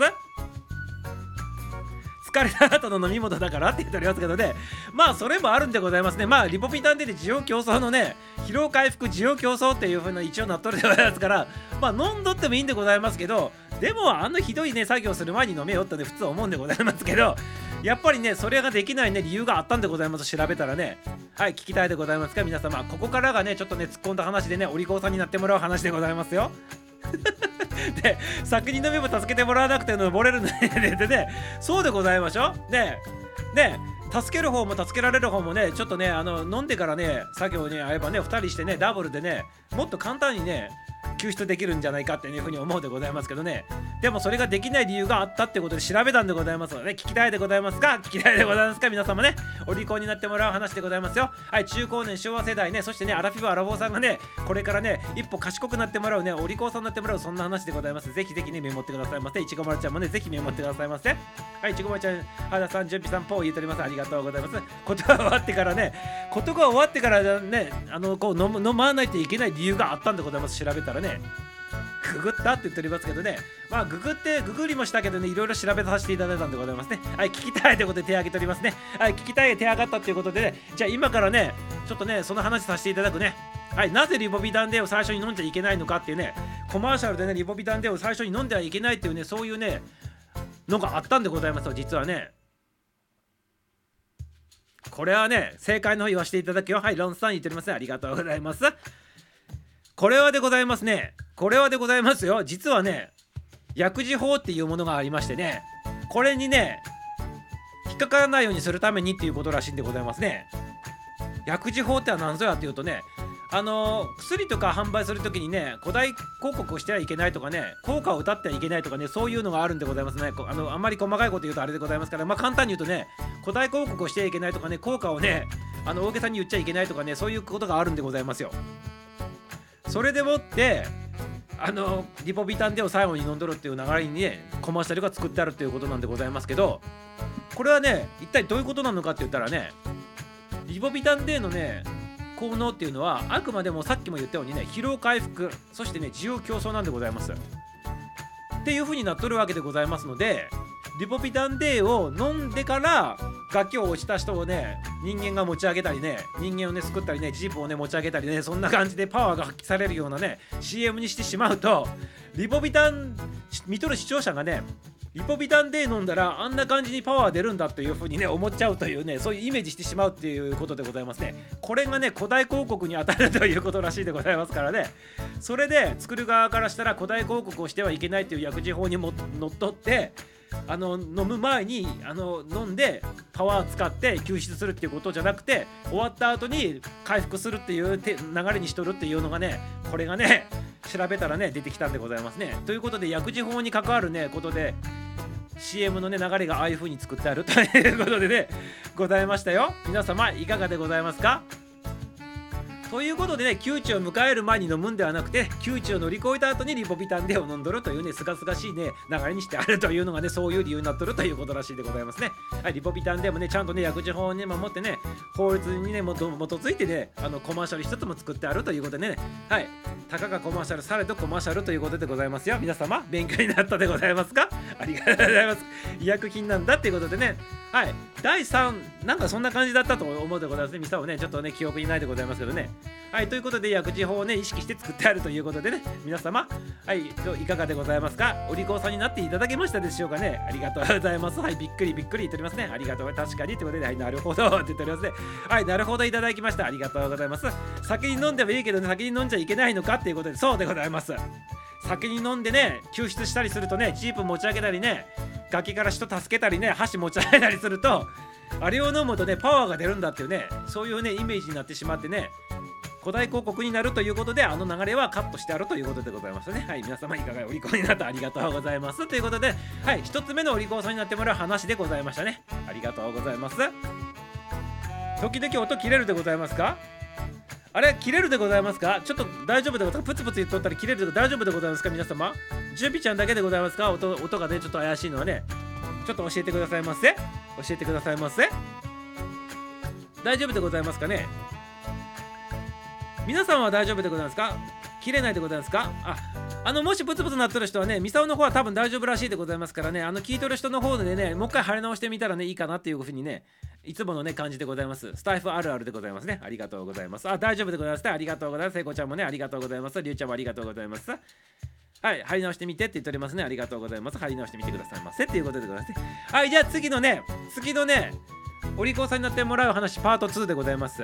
疲れた後の飲み物だからって言っておりますけどね。まあそれもあるんでございますね。まあリポピタンで需要競争のね疲労回復需要競争っていう風な一応なっとるでございますからまあ飲んどってもいいんでございますけどでもあのひどいね作業する前に飲めよってね普通は思うんでございますけどやっぱりねそれができないね理由があったんでございます。調べたらね。はい聞きたいでございますか皆様ここからがねちょっとね突っ込んだ話でねお利口さんになってもらう話でございますよ。で先に飲めば助けてもらわなくて登れるのね でねそうでございましょう。ねね助ける方も助けられる方もねちょっとねあの飲んでからね作業に会えばね2人してねダブルでねもっと簡単にね救出できるんじゃないかっていうふうに思うでございますけどね。でもそれができない理由があったってことで調べたんでございますので、聞きたいでございますか聞きたいでございますか？皆様ねお利口になってもらう話でございますよ。はい中高年昭和世代ね。そしてねアラフィフアラフォーさんがねこれからね一歩賢くなってもらうねお利口さんになってもらうそんな話でございます。ぜひぜひねメモってくださいませいちごまるちゃんもねぜひメモってくださいませはいいちごまるちゃん原田さん準備さんポー言っております。ありがとうございます。ことが終わってからねことが終わってからねあのこう飲む飲まないといけない理由があったんでございます。調べたら。ねググったって言っておりますけどねまあググってググりもしたけどねいろいろ調べさせていただいたんでございますね。はい聞きたいということで手挙げておりますね。はい聞きたい手挙がったということでね。じゃあ今からねちょっとねその話させていただくね。はいなぜリボビタンデを最初に飲んじゃいけないのかっていうねコマーシャルでねリボビタンデを最初に飲んではいけないっていうねそういうねのがあったんでございますよ実はね。これはね正解の方言わせていただくよ。はいロンさん言っておりますね。ありがとうございます。これはでございますね。これはでございますよ。実はね薬事法っていうものがありましてねこれにね引っかからないようにするためにっていうことらしいんでございますね。薬事法っては何ぞやっていうとねあの薬とか販売するときにね古代広告をしてはいけないとかね効果を歌ってはいけないとかねそういうのがあるんでございますね。あのあんまり細かいこと言うとあれでございますからまあ簡単に言うとね古代広告をしてはいけないとかね効果をねあの大げさに言っちゃいけないとかねそういうことがあるんでございますよ。それでもってあのリポビタンデを最後に飲んどるっていう流れにねコマーシャルが作ってあるっていうことなんでございますけどこれはね一体どういうことなのかって言ったらねリポビタンデのね効能っていうのはあくまでもさっきも言ったようにね疲労回復そしてね需要競争なんでございます。っていう風になっとるわけでございますのでリポビタン D を飲んでから崖を落ちた人をね人間が持ち上げたりね人間をね救ったりねジープをね持ち上げたりねそんな感じでパワーが発揮されるようなね CM にしてしまうとリポビタン見とる視聴者がねリポビタン D 飲んだらあんな感じにパワー出るんだというふうにね思っちゃうというねそういうイメージしてしまうっていうことでございますね。これがね古代広告に当たるということらしいでございますからね。それで作る側からしたら古代広告をしてはいけないという薬事法にものっとってあの飲む前にあの飲んでパワー使って救出するっていうことじゃなくて終わった後に回復するっていう流れにしとるっていうのがねこれがね調べたらね出てきたんでございますね。ということで薬事法に関わるねことで CM のね流れがああいう風に作ってあるということでねございましたよ。皆様いかがでございますか？ということでね窮地を迎える前に飲むんではなくて窮地を乗り越えた後にリポビタンデを飲んどるというねすがすがしいね流れにしてあるというのがねそういう理由になっとるということらしいでございますね。はいリポビタンデもねちゃんとね薬事法をね守ってね法律にねもと基づいてねあのコマーシャル一つも作ってあるということでね。はい。たかがコマーシャルされどコマーシャルということでございますよ。皆様勉強になったでございますか？ありがとうございます。医薬品なんだっていうことでね。はい。第3なんかそんな感じだったと思うでございますね。ミサをねちょっとね記憶にないでございますけどね。はいということで薬事法をね意識して作ってあるということでね皆様はいいかがでございますか？お利口さんになっていただけましたでしょうかね？ありがとうございます。はいびっくりびっくり言っておりますね。ありがとう確かにということではいなるほどって言っておりますね。はいなるほどいただきました。ありがとうございます。先に飲んでもいいけど、ね、先に飲んじゃいけないのかっていうことでそうでございます。先に飲んでね救出したりするとねチープ持ち上げたりね崖から人助けたりね箸持ち上げたりするとあれを飲むとねパワーが出るんだっていうねそういうねイメージになってしまってね古代広告になるということであの流れはカットしてあるということでございますね。はい皆様いかがお利口になった。ありがとうございます。ということではい一つ目のお利口さんになってもらう話でございましたね。ありがとうございます。時々音切れるでございますか？あれ切れるでございますか？ちょっと大丈夫でございますか？プツプツ言っとったら切れるで大丈夫でございますか？皆様。準備ちゃんだけでございますか？音音がねちょっと怪しいのはねちょっと教えてくださいませ。教えてくださいませ。大丈夫でございますかね？皆さんは大丈夫でございますか？切れないでございますか？ああのもしブツブツなってる人はねミサオの方は多分大丈夫らしいでございますからねあの聞いとる人の方でねもう一回貼り直してみたらねいいかなっていうふうにねいつものね感じでございます。スタイフあるあるでございますね。ありがとうございます。あ大丈夫でございます。ありがとうございます。聖子ちゃんもねありがとうございます。りゅうちゃんもありがとうございます。はい、貼り直してみてって言っておりますね。ありがとうございます。貼り直してみてくださいませっていうことでございますね。はい、じゃあ次のね、次のね、お利口さんになってもらう話、パート2でございます。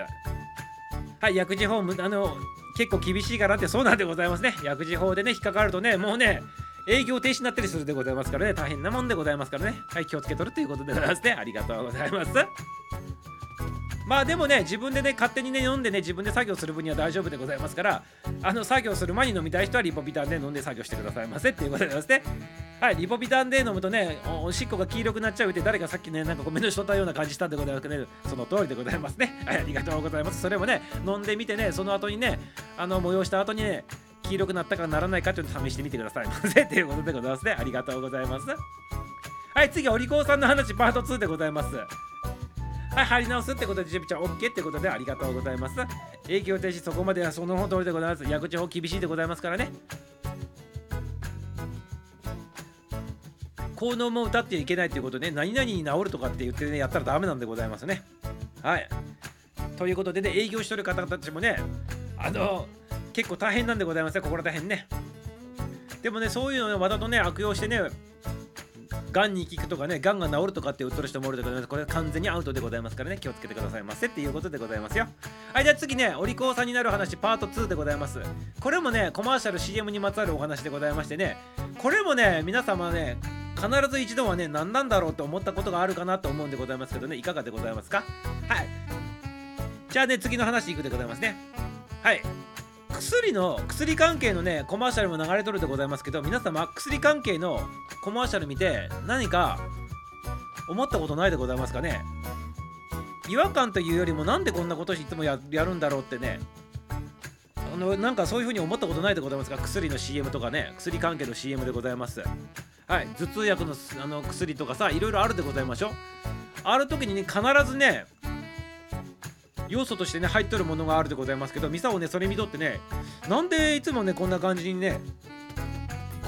はい、薬事法、あの、結構厳しいからってそうなんでございますね。薬事法でね、引っかかるとね、もうね、営業停止になったりするでございますからね、大変なもんでございますからね。はい、気をつけとるということでございますね。ありがとうございます。まあでもね自分でね勝手にね飲んでね自分で作業する分には大丈夫でございますからあの作業する前に飲みたい人はリポビタンで飲んで作業してくださいませっていうことでますね。はいリポビタンで飲むとねおおしっこが黄色くなっちゃうって誰かさっきねなんかごめんなしとったような感じしたんでございますけど、ね、その通りでございますね。はいありがとうございます。それもね飲んでみてねその後にねあの催した後にね黄色くなったかならないかというのを試してみてくださいませっていうことでございますね。ありがとうございます。はい次はお利口さんの話パート2でございます。はい、貼り直すってことで、ジュピちゃん OK ってことでありがとうございます。営業停止、そこまではその通りでございます。薬事法厳しいでございますからね。効能も歌ってはいけないということで、ね、何々に治るとかって言ってね、やったらダメなんでございますね。はい。ということでね、営業してる方たちもね、あの、結構大変なんでございますね、ここら大変ね。でもね、そういうのをわざとね、悪用してね、がんに効くとかね、がんが治るとかって売っとる人もおるでございます。これは完全にアウトでございますからね、気をつけてくださいませっていうことでございますよ。はい、じゃあ次ね、お利口さんになる話パート2でございます。これもね、コマーシャル CM にまつわるお話でございましてね、これもね、皆様ね、必ず一度はね、何なんだろうと思ったことがあるかなと思うんでございますけどね、いかがでございますか？はい。じゃあね、次の話いくでございますね。はい。薬の薬関係のねコマーシャルも流れとるでございますけど皆様薬関係のコマーシャル見て何か思ったことないでございますかね？違和感というよりもなんでこんなこといつもやるんだろうってね。あのなんかそういう風に思ったことないでございますか？薬の CM とかね薬関係の CM でございます。はい頭痛薬のあの薬とかさいろいろあるでございましょ？ある時にね必ずね要素としてね入っとるものがあるでございますけどミサをねそれ見とってねなんでいつもねこんな感じにね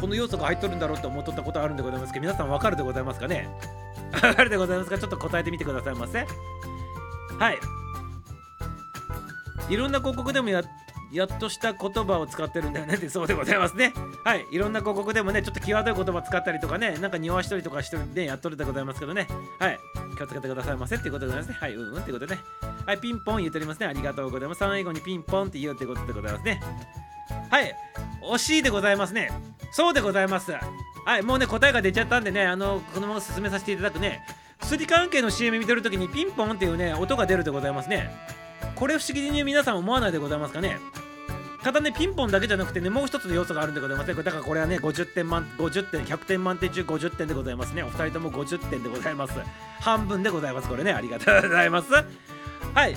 この要素が入っとるんだろうって思っとったことあるんでございますけど皆さんわかるでございますかね？わかるでございますか？ちょっと答えてみてくださいませ。はい。いろんな広告でもややっとした言葉を使ってるんだよねってそうでございますね はいいろんな広告でもねちょっと際どい言葉使ったりとかねなんか匂わしたりとかしてるんでやっとるでございますけどねはい気をつけてくださいませっていうことでございますねはいうんうんってことでねはい、ピンポン言っておりますね。ありがとうございます。最後にピンポンって言うってことでございますね。はい、惜しいでございますね。そうでございます。はい、もうね、答えが出ちゃったんでね、あの、このまま進めさせていただくね、薬関係の CM 見てるときにピンポンっていうね、音が出るでございますね。これ不思議に皆さん思わないでございますかね。ただね、ピンポンだけじゃなくてね、もう一つの要素があるんでございますね。だからこれはね、50点満、50点、100点満点中50点でございますね。お二人とも50点でございます。半分でございます。これね、ありがとうございます。はい。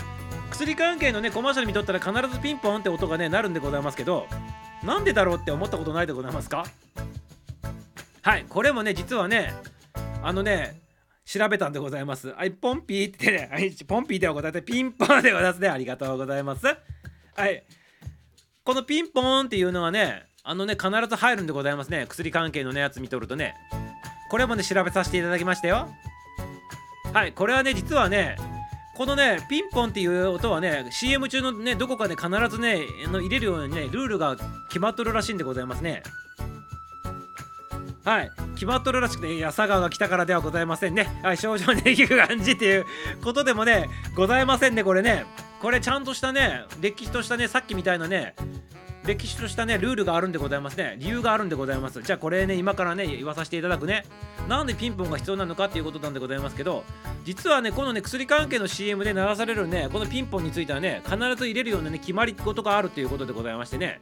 薬関係のねコマーシャル見とったら必ずピンポンって音がねなるんでございますけどなんでだろうって思ったことないでございますか？はいこれもね実はねあのね調べたんでございますはいポンピーってねはいポンピーでは答えてピンポンでございますねありがとうございますはいこのピンポーンっていうのはねあのね必ず入るんでございますね。薬関係のねやつ見とるとね。これもね調べさせていただきましたよ。はいこれはね実はねこのねピンポンっていう音はね CM 中のねどこかで必ずねの入れるようにねルールが決まっとるらしいんでございますね。はい決まっとるらしくていや佐川が来たからではございませんね。はい少々ね 聞く感じっていうことでもねございませんねこれね。これちゃんとしたね歴史としたねさっきみたいなね歴史としたねルールがあるんでございますね。理由があるんでございます。じゃあこれね今からね言わさせていただくね。なんでピンポンが必要なのかっていうことなんでございますけど実はねこのね薬関係の CM で流されるねこのピンポンについてはね必ず入れるようなね決まり事があるということでございましてね。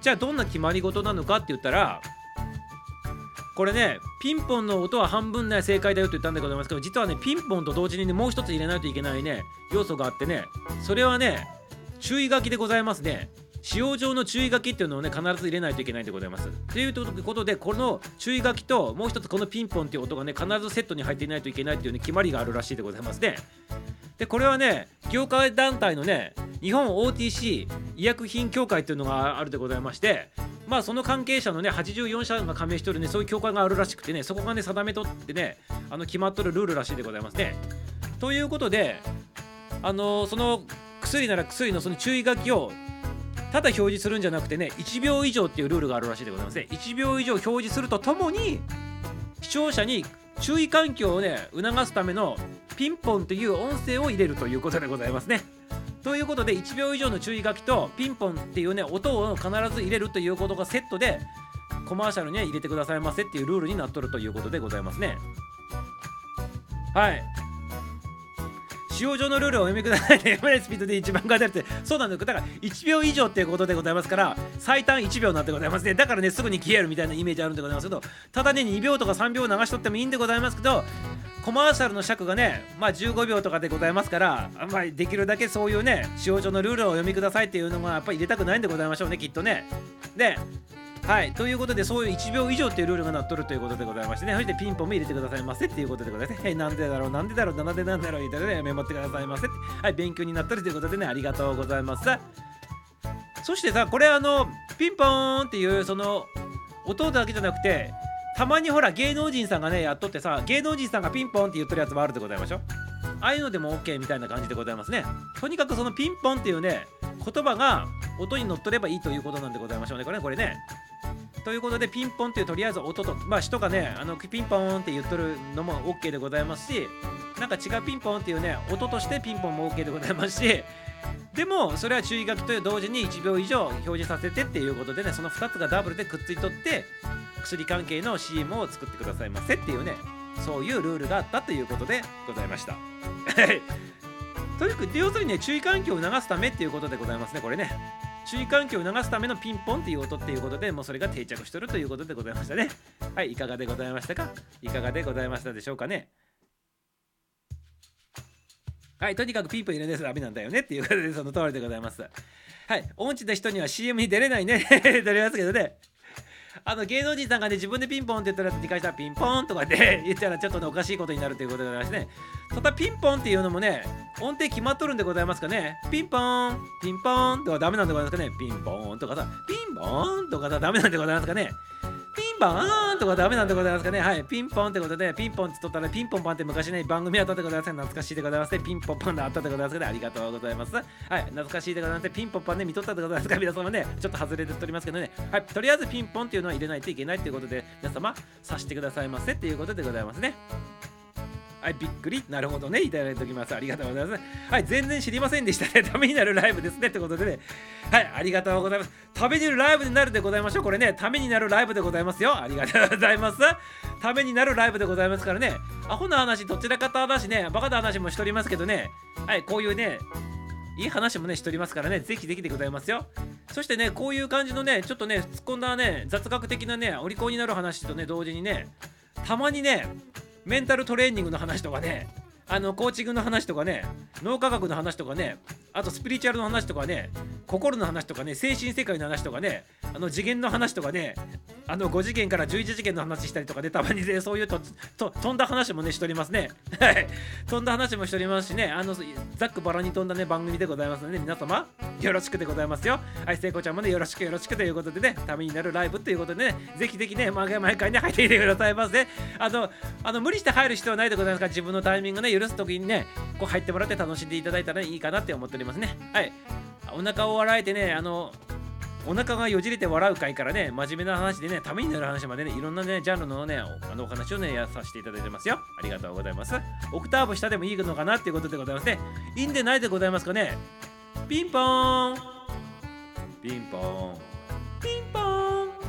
じゃあどんな決まり事なのかって言ったらこれねピンポンの音は半分ね正解だよと言ったんでございますけど実はねピンポンと同時にねもう一つ入れないといけないね要素があってねそれはね注意書きでございますね。使用上の注意書きっていうのをね必ず入れないといけないでございますということでこの注意書きともう一つこのピンポンっていう音がね必ずセットに入っていないといけないっていうね決まりがあるらしいでございますねでこれはね業界団体のね日本 OTC 医薬品協会っていうのがあるでございましてまあその関係者のね84社が加盟してるねそういう協会があるらしくてねそこがね定めとってねあの決まっとるルールらしいでございますね。ということであのその薬なら薬のその注意書きをただ表示するんじゃなくてね1秒以上っていうルールがあるらしいでございますね。1秒以上表示するとともに視聴者に注意喚起をね促すためのピンポンという音声を入れるということでございますね。ということで1秒以上の注意書きとピンポンっていうね音を必ず入れるということがセットでコマーシャルには入れてくださいませっていうルールになっとるということでございますね。はい。使用上のルールをお読みくださいね。スピードで一番書いてあるって、そうなんだだから1秒以上っていうことでございますから、最短1秒なんでございますね。だからね、すぐに消えるみたいなイメージあるんでございますけど、ただね、2秒とか3秒流しとってもいいんでございますけど、コマーシャルの尺がね、まあ15秒とかでございますから、まりできるだけそういうね、使用上のルールをお読みくださいっていうのがやっぱり入れたくないんでございましょうね、きっとね。で、はい。ということでそういう1秒以上っていうルールがなっとるということでございましてね。そしてピンポンも入れてくださいませっていうことでございますね、はい、なんでだろう？なんでだろう？なんでなんだろう？言ったらねメモってくださいませはい勉強になったりということでねありがとうございますそしてさこれあのピンポーンっていうその音だけじゃなくてたまにほら芸能人さんがねやっとってさ芸能人さんがピンポンって言ってるやつもあるでございましょ？ああいうのでも OK みたいな感じでございますね。とにかくそのピンポンっていうね言葉が音に乗っ取ればいいということなんでございましょうねこれね。これね。ということでピンポンっていうとりあえず音とまあ人がねあのピンポンって言っとるのも OK でございますしなんか違うピンポンっていうね音としてピンポンも OK でございますしでもそれは注意書きと同時に1秒以上表示させてっていうことでねその2つがダブルでくっついとって薬関係の CM を作ってくださいませっていうねそういうルールがあったということでございました。とにかく要するにね注意喚起を促すためっていうことでございますねこれね。注意喚起を促すためのピンポンっていう音っていうことでもうそれが定着しとるということでございましたね。はいいかがでございましたか？いかがでございました？でしょうかね。はいとにかくピンポン入れないとダメなんだよねっていうことでその通りでございます。はい音痴な人には CM に出れないね。出れますけどね。あの芸能人さんがね自分でピンポンって言ったら理解したらピンポンとかって 言ったらちょっとねおかしいことになるということでございますね。ただピンポンっていうのもね音程決まっとるんでございますかね。ピンポンピンポンとかダメなんでございますかね。ピンポンとかさピンポンとかさダメなんでございますかねピンポーンとかダメなんでございますかね。はい。ピンポンってことでピンポンって取ったらピンポンパンって昔ね番組あったでございます懐かしいでございますね。ピンポンパンであったでございますね。ありがとうございます。はい。懐かしいでございますピンポンパンね見とったでございますか。皆様ねちょっと外れて取りますけどね。はい。とりあえずピンポンっていうのは入れないといけないということで皆様察してくださいませっていうことでございますね。はい、びっくり。なるほどね。いただいておきます。ありがとうございます。はい、全然知りませんでしたね。ためになるライブですね。ってことでね。はい、ありがとうございます。ためになるライブになるでございましょう。これね、ためになるライブでございますよ。ありがとうございます。ためになるライブでございますからね。アホな話、どちらかと話ね、バカな話もしておりますけどね。はい、こういうね、いい話もね、しておりますからね、ぜひぜひでございますよ。そしてね、こういう感じのね、ちょっとね、突っ込んだね、雑学的なね、お利口になる話とね、同時にね、たまにね、メンタルトレーニングの話とかね、あのコーチングの話とかね脳科学の話とかねあとスピリチュアルの話とかね心の話とかね精神世界の話とかねあの次元の話とかねあの5次元から11次元の話したりとかでたまにねそういうとと飛んだ話もねしておりますね。はい。飛んだ話もしておりますしねあのざっくばらに飛んだね番組でございますので皆様よろしくでございますよ。はい聖子ちゃんもねよろしくよろしくということでねためになるライブということでねぜひぜひね毎回毎回ね入っていてくださいませ、あのあの無理して入る必要はないでございますから自分のタイミングね許す時にねこう入ってもらって楽しんでいただいたらいいかなって思っておりますねはいお腹を笑えてねあのお腹がよじれて笑う回からね、真面目な話でね、ためになる話までね、いろんなね、ジャンルのね、おあのお話をね、やさせていただいてますよ。ありがとうございます。オクターブ下でもいいのかなっていうことでございますね。いいんでないでございますかね。ピンポーンピンポーンピンポーン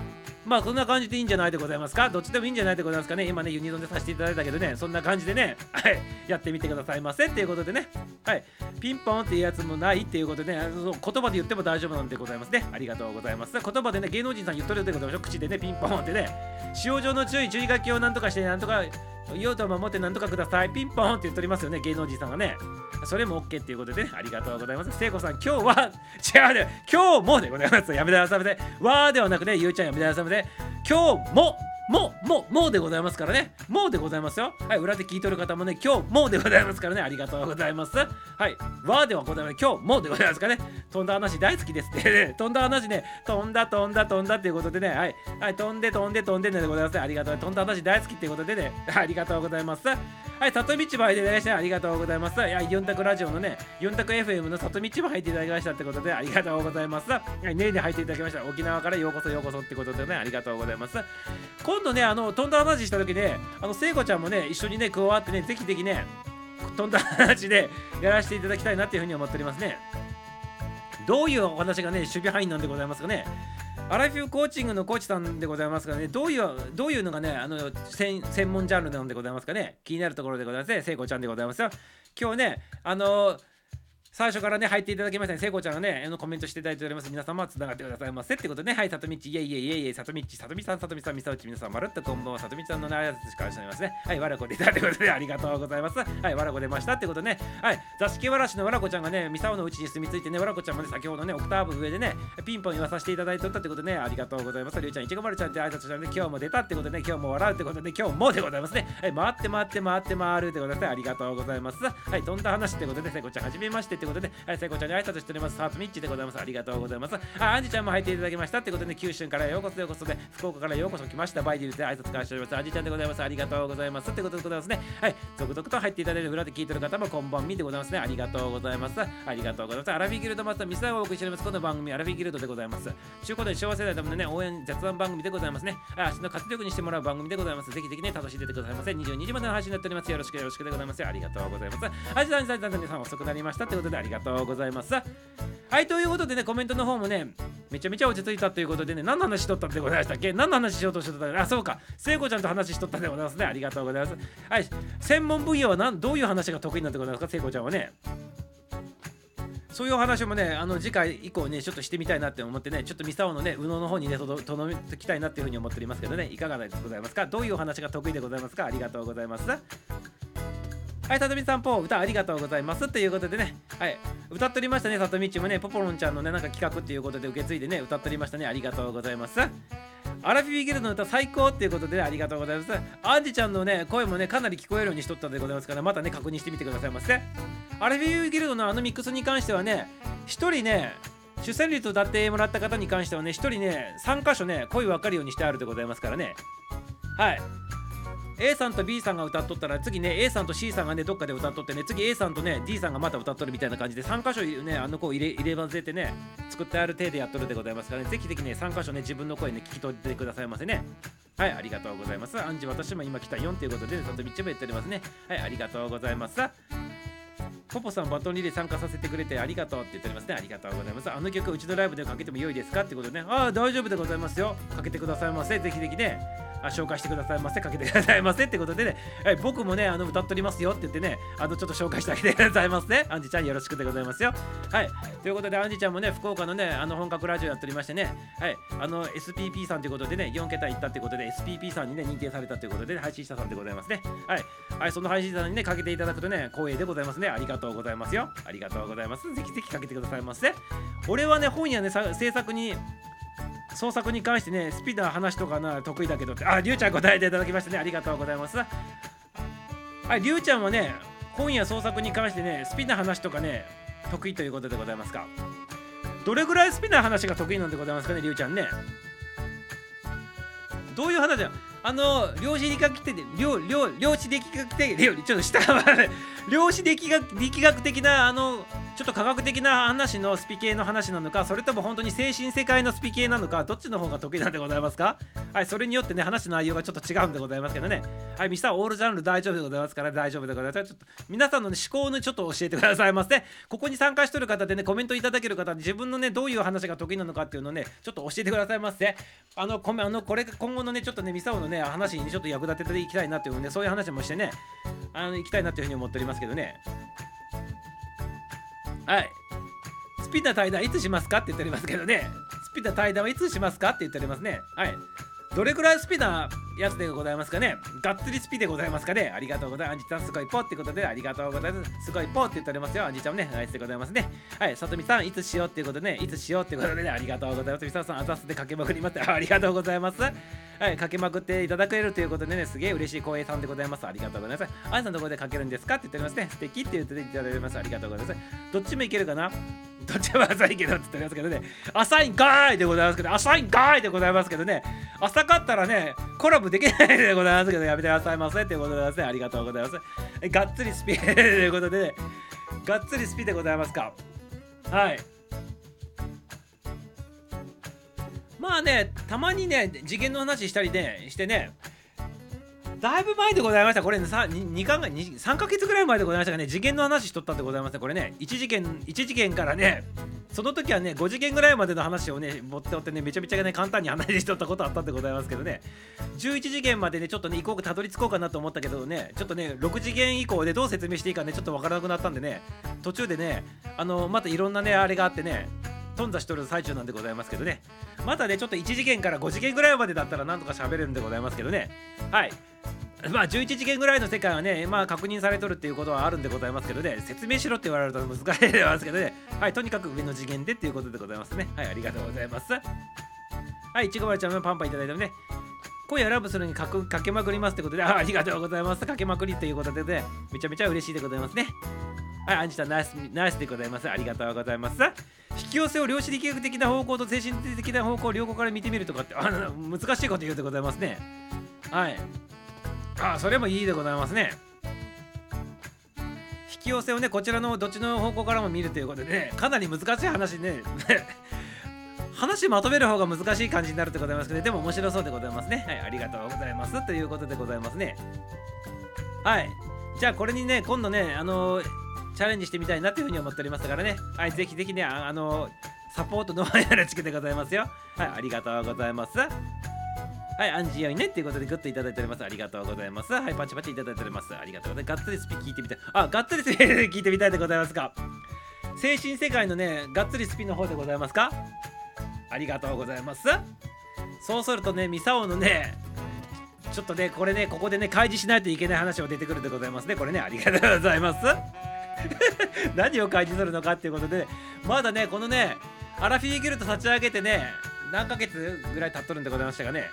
まあこんな感じでいいんじゃないでございますか？どっちでもいいんじゃないでございますかね？今ねユニゾンでさせていただいたけどねそんな感じでねはいやってみてくださいませっていうことでね。はいピンポンっていうやつもないっていうことでねあの言葉で言っても大丈夫なんでございますね。ありがとうございます。言葉でね芸能人さん言っとるでございましょ？う口でねピンポンってね。使用上の注意注意書きをなんとかしてなんとか用途を守ってなんとかください。ピンポンって言っておりますよね芸能人さんがね。それも OK っていうことでねありがとうございます。聖子さん今日は 違うね今日もでございます。やめてくださいませわーではなくねゆうちゃんやめてくださいませ今日ももう、もう、もうでございますからね。もうでございますよ。はい、裏で聞いとる方もね、今日もうでございますからね。ありがとうございます。はい、わーではございます。今日もうでございますからね。飛んだ話大好きですって、ね。飛んだ話ね、飛んだ飛んだ飛んだっていうことでね、はい、はい、飛んで飛んで飛んでねでございます。ありがとう。飛んだ話大好きっていうことでね、ありがとうございます。はい、里道も入っていただきましてありがとうございます。いや、ユンタクラジオのね、ユンタク FM の里道も入っていただきましたってことでありがとうございます。はい、ねえねえ入っていただきました。沖縄からようこそようこそってことでね、ありがとうございます。今度ね、あの、飛んだ話した時ね、あの、聖子ちゃんもね、一緒にね、加わってね、ぜひぜひね、飛んだ話で やらせていただきたいなっていうふうに思っておりますね。どういうお話がね、守備範囲なんでございますかね。アラフィフコーチングのコーチさんでございますからね、どういう、どういうのがね、あの、専門ジャンルなんでございますかね。気になるところでございますね。聖子ちゃんでございますよ。今日ね、あの最初からね、入っていただきましたね、聖子ちゃんがね、あのコメントしていただいております。皆様、つながってくださいませ。ってことね、はい、さとみち、いえいえいえいえ、さとみち、さとみさん、さとみさん、みさうち、皆さん、まるっとこんばんは、さとみさんのね、挨拶しかしておりますね。はい、わらこ出たってことで、ありがとうございます。はい、わらこ出ましたってことね、はい、座敷わらしのわらこちゃんがね、みさおのうちに住み着いてね、わらこちゃんもね、先ほどね、オクターブ上でね、ピンポン言わさせていただいておったってことでね、ありがとうございます。りゅうちゃん、いちごまるちゃんって挨拶したので、今日も出たってことでね、今日も笑うってことで、今日もでございますね。はい、回って回って回って回るってことで、ありがとうございます。はい、飛んだ話ってことで、聖子ちゃん、はじめましてってことで、はい、聖子ちゃんに挨拶しております。サートミッチでございます。ありがとうございます。あ、アンジちゃんも入っていただきましたってことで、九州からようこそようこそで、福岡からようこそ来ました。バイディルで挨拶からしております。アンジちゃんでございます。ありがとうございます。ってことでございますね。はい、続々と入っていただいて、裏で聞いてる方もこんばんみでございますね。ありがとうございます。ありがとうございます。アラフィギルドマスター、ミスターをお送りしております。この番組、アラフィギルドでございます。中古で昭和世代のためのね、応援雑談番組でございますね。あ、足の活力にしてもらう番組でございます。ぜひぜひね、楽しんでてくださいませ。22時までの配信になっております。よろしくよろしくでございます。ありがとうございます。あじさん、さん、さん、皆さん遅くなりましたってことでありがとうございます。はい、ということでね、コメントの方もね、めちゃめちゃ落ち着いたということでね、何の話しとったんでございましたっけ？何の話しようとしてたんあ、そうか、聖子ちゃんと話しとったでございますね。ありがとうございます。はい、専門分野は何？どういう話が得意なんでございますか、聖子ちゃんはね。そういうお話もね、あの次回以降ね、ちょっとしてみたいなって思ってね、ちょっとミサオのね、宇野の方にね、とどめてきたいなっていうふうに思っておりますけどね、いかがでございますか？どういうお話が得意でございますか？ありがとうございます。はい、さとみさんぽ歌ありがとうございますということでね、はい、歌っておりましたね、さとみちもね、ポポロンちゃんのね、なんか企画っていうことで受け継いでね、歌っておりましたね、ありがとうございます。アラフィビギルドの歌最高っていうことで、ね、ありがとうございます。アンジちゃんのね、声もね、かなり聞こえるようにしとったんでございますから、またね、確認してみてくださいませ。アラフィビギルドのあのミックスに関してはね、一人ね、主旋律歌ってもらった方に関してはね、一人ね、3箇所ね、声分かるようにしてあるでございますからね。はい。A さんと B さんが歌っとったら次ね A さんと C さんがねどっかで歌っとってね次 A さんとね D さんがまた歌っとるみたいな感じで3箇所ねあの子を入れ入れ混ぜてね作ってある体でやっとるでございますからねぜひぜひね3箇所ね自分の声ね聞き取ってくださいませねはいありがとうございますアンジ私も今来たよっていうことでね里道も言っておりますねはいありがとうございますポポさんバトンリレー参加させてくれてありがとうって言っておりますね。ありがとうございます。あの曲うちのライブでかけても良いですかってことね。ああ、大丈夫でございますよ。かけてくださいませ。ぜひぜひね。あ紹介してくださいませ。かけてくださいませってことでね。はい、僕もね、あの歌っておりますよって言ってね、あのちょっと紹介してあげてくださいますね。アンジちゃんよろしくでございますよ。はい。ということで、アンジちゃんもね、福岡のね、あの本格ラジオやっておりましてね、はい。あの SPP さんということでね、4桁いったってことで、SPP さんにね、認定されたということで、ね、配信者さんでございますね。はい。はい、その配信者さんにね、かけていただくとね、光栄でございますね。ありがとうございますよ。ありがとうございます。ぜひぜひかけてくださいませ。俺はね、本屋ね、制作に創作に関してねスピードな話とかな得意だけどありゅうちゃん答えていただきましたねありがとうございます。はいりゅうちゃんはね本や創作に関してねスピーな話とかね得意ということでございますか。どれぐらいスピーな話が得意なんでございますかねりゅうちゃんね。どういう話だよ。あの量子力学的量量量子力学的ちょっと下が量子力学力学的なあのちょっと科学的な話のスピ系の話なのかそれとも本当に精神世界のスピ系なのかどっちの方が得意なんでございますか？はいそれによってね話の内容がちょっと違うんでございますけどね。はいミスターオールジャンル大丈夫でございますから大丈夫でございます。ちょっと皆さんの、ね、思考をちょっと教えてくださいませここに参加してる方でねコメントいただける方自分のねどういう話が得意なのかっていうのをねちょっと教えてくださいませあのコメあのこれ今後のねちょっとねミサオのね話に、ちょっと役立てていきたいなっていうねそういう話もしてねあの行きたいなっていうふうに思っておりますけどね。はい。スピナ対談いつしますかって言っておりますけどね。スピナ対談はいつしますかって言っておりますね。はい。どれくらいスピなやつでございますかね？がっつりスピでございますかね？ありがとうございます。アンジちゃんすごいポってことでありがとうございます。すごいポって言っておりますよ。アンジちゃんもね、ナイスでございますね。はい、さとみさん、いつしようっていうことでね、いつしようっていうことでね、ありがとうございます。みささん、あざすでかけまくりますありがとうございます。はい、かけまくっていただけるということでね、すげえ嬉しい光栄さんでございます。ありがとうございます。あんさんどこでかけるんですかって言っておりますね。素敵って言っていただいてます。ありがとうございます。どっちもいけるかな？どっちも浅いけどって言ってますけどね、浅いんかいでございますけど、浅いんかーいでございますけどね、浅かったらね、コラボできないでございますけど、やめてくださいませということでございますね。ありがとうございます。がっつりスピーということで、ね、がっつりスピーでございますか。はい。まあね、たまにね、次元の話したりね、してね、だいぶ前でございました。これ、ね、2, 2か2 3ヶ月ぐらい前でございましたがね、次元の話しとったんでございますね。これね、1次元、1次元からね、その時はね、5次元ぐらいまでの話をね、持っておってね、めちゃめちゃね、簡単に話しとったことあったんでございますけどね、11次元までね、ちょっとね、行こうか、たどり着こうかなと思ったけどね、ちょっとね、6次元以降でどう説明していいかね、ちょっとわからなくなったんでね、途中でね、あの、またいろんなね、あれがあってね、頓挫しとる最中なんでございますけどねまたねちょっと1次元から5次元ぐらいまでだったらなんとか喋れるんでございますけどね。はい。まあ11次元ぐらいの世界はね、まあ確認されとるっていうことはあるんでございますけどね、説明しろって言われると難しいですけどね、はい、とにかく上の次元でっていうことでございますね。はい、ありがとうございます。はい、ちごまるちゃんもパンパンいただいてね、今夜ラブするにかくかけまくりますってことであ、ありがとうございます。かけまくりということでね、めちゃめちゃ嬉しいでございますね。はい、アンジさん、ナイス、ナイスでございます。ありがとうございます。引き寄せを量子力学的な方向と精神的な方向を両方から見てみるとかって、あ難しいこと言うでございますね。はい。あそれもいいでございますね引き寄せをねこちらのどっちの方向からも見るということでねかなり難しい話ね話まとめる方が難しい感じになるでございますけど、でも面白そうでございますね。はい、ありがとうございます。ということでございますね。はい。じゃあこれにね、今度ね、あのー、チャレンジしてみたいなというふうに思っておりますからね。はい、ぜひぜひね、あ、のー、サポートの前やらつけてございますよ。はい、ありがとうございます。はい、アンジーよいねっていうことでグッといただいております。ありがとうございます。はい、パチパチいただいております。ありがとうございます。ガッツリスピ聞いてみたい。あ、ガッツリスピ聞いてみたいでございますか。精神世界のね、ガッツリスピの方でございますかありがとうございます。そうするとね、ミサオのね、ちょっとね、これね、ここでね、開示しないといけない話も出てくるでございますね。これね、ありがとうございます。何を開示するのかっていうことで、まだね、このね、アラフィーギルト立ち上げてね、何ヶ月ぐらい経っとるんでございましたがね、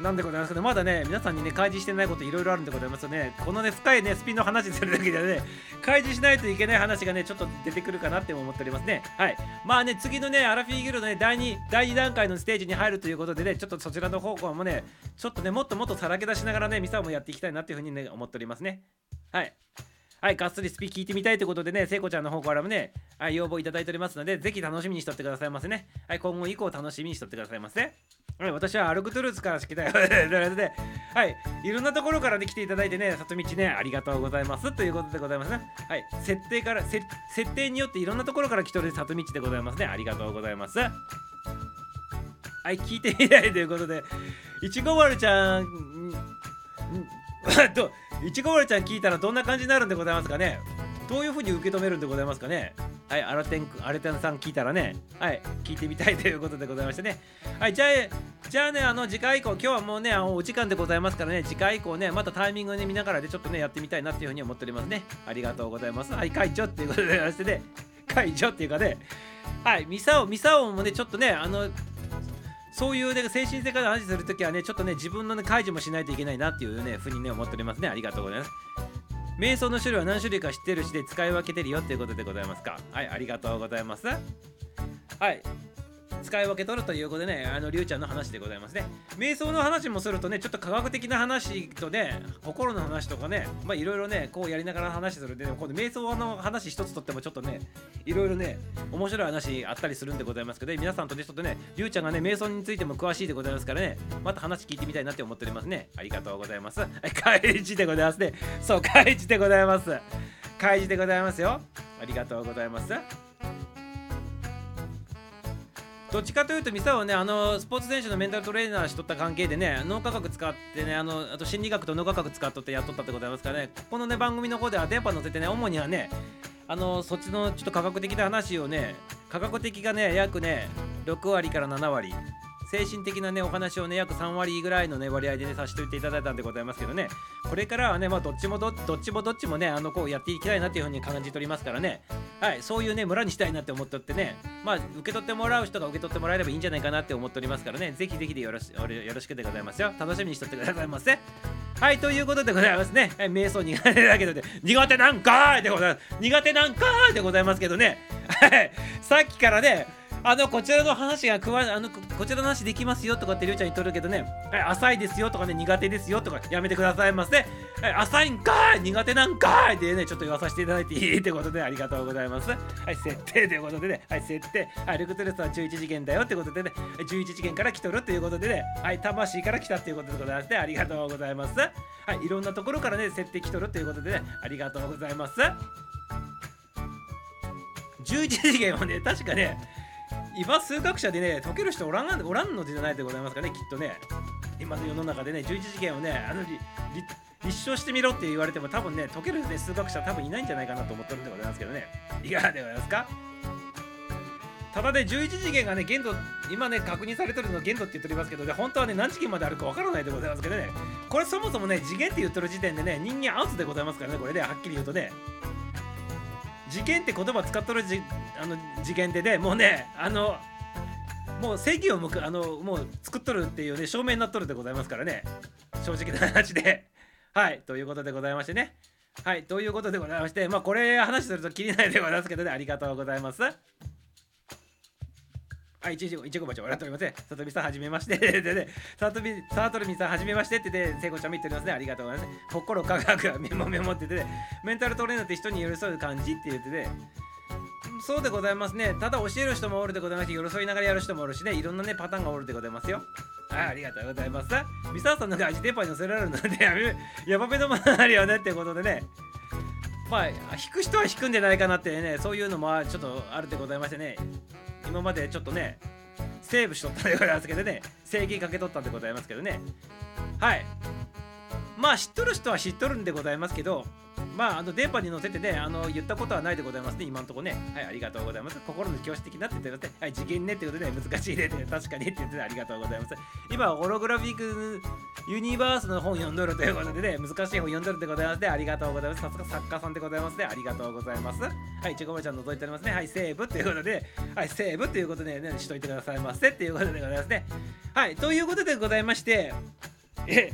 なんでございますけど、まだね、皆さんにね、開示してないこといろいろあるんでございますよね。このね、深いね、スピンの話するだけではね、開示しないといけない話がね、ちょっと出てくるかなって思っておりますね。はい。まあね、次のね、アラフィーギルドね、第2、第2段階のステージに入るということでね、ちょっとそちらの方向もね、ちょっとね、もっともっとさらけ出しながらね、ミサもやっていきたいなっていうふうにね、思っておりますね。はい。はい、がっつりスピ聞いてみたいということでね、聖子ちゃんの方からもね、はい、要望いただいておりますので、ぜひ楽しみにしとってくださいませね。はい、今後以降楽しみにしとってくださいませ。はい、私はアルクトゥルースから好きだよ。で、はい、いろんなところからね、来ていただいてね、里道ね、ありがとうございます。ということでございますね。はい、設定から、設定によっていろんなところから来とる里道でございますね。ありがとうございます。はい、聞いてみたいということで、いちご丸ちゃん、どいちご丸ちゃん聞いたらどんな感じになるんでございますかね？どういうふうに受け止めるんでございますかね？はい、アラテンアレテンさん聞いたらね、はい、聞いてみたいということでございましてね。はい、じゃあ、じゃあね、あの、次回以降、今日はもうね、あのお時間でございますからね、次回以降ね、またタイミングで見ながらでちょっとね、やってみたいなっていうふうに思っておりますね。ありがとうございます。はい、解除っていうことでございましてね、解除っていうかね、はい、ミサオ、ミサオもね、ちょっとね、あの、そういうね精神性から話するときはねちょっとね自分のね解除もしないといけないなっていうねふうにね思っておりますね。ありがとうございます。瞑想の種類は何種類か知ってるしで使い分けてるよっていうことでございますか。はいありがとうございます。はい。使い分け取るということでね、あの、りゅうちゃんの話でございますね。瞑想の話もするとね、ちょっと科学的な話とね、心の話とかね、まあいろいろね、こうやりながら話するんで、ね、この瞑想の話一つとってもちょっとね、いろいろね、面白い話あったりするんでございますけど、ね皆さんとね、ちょっとね、りゅうちゃんがね、瞑想についても詳しいでございますからね、また話聞いてみたいなって思っておりますね。ありがとうございます。はい、開示でございますね。そう、開示でございます。開示でございますよ。ありがとうございます。どっちかというとミサはねあのスポーツ選手のメンタルトレーナーしとった関係でね脳科学使ってねあのあと心理学と脳科学使っとってやっとったってことありますからね。このね番組の方では電波乗せてね主にはねあのそっちのちょっと科学的な話をね科学的がね約ね6割から7割精神的なねお話をね約3割ぐらいのね割合でねさせていていただいたんでございますけどね。これからはねまあどっちもどっちもどっちもねあのこうやっていきたいなっていうふうに感じておりますからね。はいそういうね村にしたいなって思っておってね。まあ受け取ってもらう人が受け取ってもらえればいいんじゃないかなって思っておりますからね。ぜひぜひでよろしよろしくでございますよ。楽しみにしとってくださいませ。はいということでございますね、はい、瞑想苦手だけどね。苦手なんかーいでございます。苦手なんかーいでございますけどね。はいさっきからねあのこちらの話が詳あのこちらの話できますよとかってりゅうちゃん言っとるけどね、浅いですよとかね苦手ですよとかやめてくださいませ、浅いんかい苦手なんかいでねちょっと言わさせていただいていいってことでありがとうございます。はい設定ということでね。はい設定。はいルクトレスは11次元だよってことでね。11次元から来とるということでね。はい魂から来たっていうことでございましてありがとうございます。はいいろんなところからね設定来とるということでね。ありがとうございます。11次元はね確かね今数学者でね解ける人おらんおらんのじゃないでございますかねきっとね。今の世の中でね11次元をねあの立証してみろって言われても多分ね解ける、ね、数学者多分いないんじゃないかなと思ってるんでございますけどね。いかがでございますか？ただね11次元がね限度今ね確認されてるの限度って言っておりますけどね本当はね何次元まであるかわからないでございますけどね。これそもそもね次元って言ってる時点でね人間アウトでございますからねこれねはっきり言うとね。事件って言葉使っとるじあの事件でねもうねあのもう正義を向くあのもう作っとるっていうね証明になっとるでございますからね。正直な話で。はいということでございましてね。はいということでございましてまあこれ話するときりないでございますけどねありがとうございます。はい、いちご、いちごばちゃん、笑っておりません。さとみさん、はじめまして。でね、さとみ、さとみさん、はじめましてってで、聖子ちゃんも言っておりますね。ありがとうございます。心科学、メモメモってて、メンタルトレーナーって人に寄り添う感じって言ってて、そうでございますね。ただ教える人もおるでございまして、寄り添いながらやる人もおるしね、いろんなね、パターンがおるでございますよ。はい、ありがとうございます。ミサさんのが味電波に乗せられるので、やめ、やばめのものあるよねってことでね。まあ、引く人は引くんじゃないかなってね、そういうのもちょっとあるでございましてね。今までちょっとねセーブしとったでございますけどね制限かけとったんでございますけどね。はい。まあ知っとる人は知っとるんでございますけどまあ、あの電波に乗せてね、あの言ったことはないでございますね、今のところね。はい、ありがとうございます。心の教師的なって言ってはい、次元ねってことで、ね、難しいねって、確かにって言ってありがとうございます。今、ホログラフィックユニバースの本読んどるということでね、難しい本読んどるでございますね。ありがとうございます。さすが作家さんでございますね。ありがとうございます。はい、ちごまちゃん覗いておりますね。はい、セーブということで、はい、セーブということでね、しといてくださいませっていうことでございますね。はい、ということでございまして、え、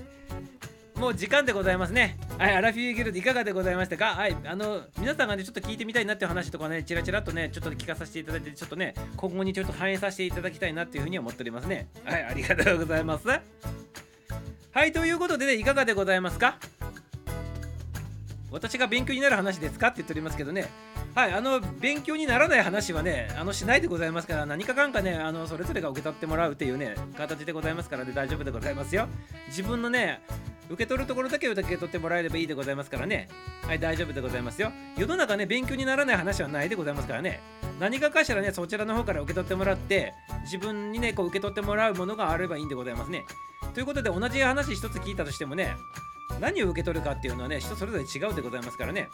もう時間でございますね。はい、アラフィーギルドいかがでございましたか？はい、あの、皆さんがね、ちょっと聞いてみたいなっていう話とかね、ちらちらとね、ちょっと聞かさせていただいて、ちょっとね、今後にちょっと反映させていただきたいなっていうふうに思っておりますね。はい、ありがとうございます。はい、ということでね、いかがでございますか？私が勉強になる話ですか？って言っておりますけどね、はい、あの勉強にならない話はね、あのしないでございますから、何かかんかね、あのそれぞれが受け取ってもらうっていうね、形でございますからね、大丈夫でございますよ。自分のね、受け取るところだけ受け取ってもらえればいいでございますからね。はい、大丈夫でございますよ。世の中ね、勉強にならない話はないでございますからね。何かかしらね、そちらの方から受け取ってもらって、自分にね、こう受け取ってもらうものがあればいいんでございますね。ということで、同じ話一つ聞いたとしてもね、何を受け取るかっていうのはね、人それぞれ違うでございますからね。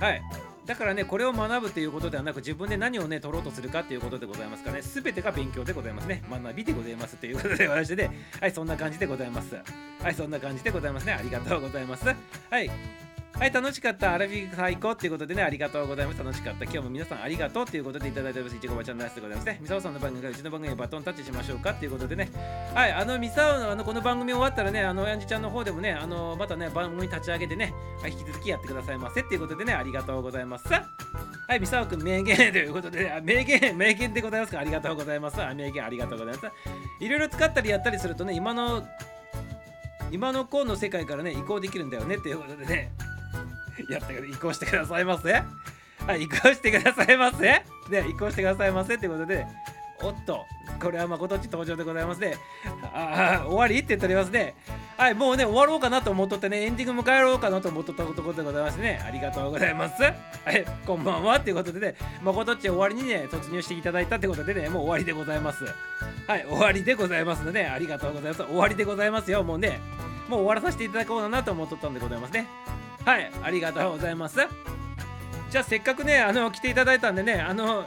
はい。だからね、これを学ぶということではなく、自分で何をね、取ろうとするかということでございますからね、全てが勉強でございますね。学びでございますということで、私で、はい、そんな感じでございます。はい、そんな感じでございますね。ありがとうございます。はい。はい、楽しかった。アラフィフ最高っていうことでね、ありがとうございます。楽しかった。今日も皆さんありがとうということでいただいております。いちごばちゃんナイスでございますね。ミサオさんの番組からうちの番組にバトンタッチしましょうかっていうことでね。はい、あのミサオのあのこの番組終わったらね、あのやんじちゃんの方でもね、あのまたね、番組立ち上げてね、はい、引き続きやってくださいませっていうことでね、ありがとうございます。はい、ミサオくん名言ということで、ね、あ名言、名言でございます。かありがとうございます。あ名言ありがとうございます。いろいろ使ったりやったりす。るとね、今の今の子の世界からね、移行できるんだよねっていうことでね、やったけど移行してくださいませ。はい、移行してくださいませ。で、移行してくださいませってことで、おっと、これは誠っち登場でございますね。ああ、終わりって言っておりますね。はい、もうね、終わろうかなと思っとってね、エンディング迎えろうかなと思っとったころでございますね。ありがとうございます。はい、こんばんはっていうことでね、誠っち終わりにね、突入していただいたってことでね、もう終わりでございます。はい、終わりでございますので、ねありがとうございます。終わりでございますよ、もうね。もう終わらさせていただこうかなと思っとったんでございますね。はい、ありがとうございます。じゃあせっかくね、あの来ていただいたんでね、あの、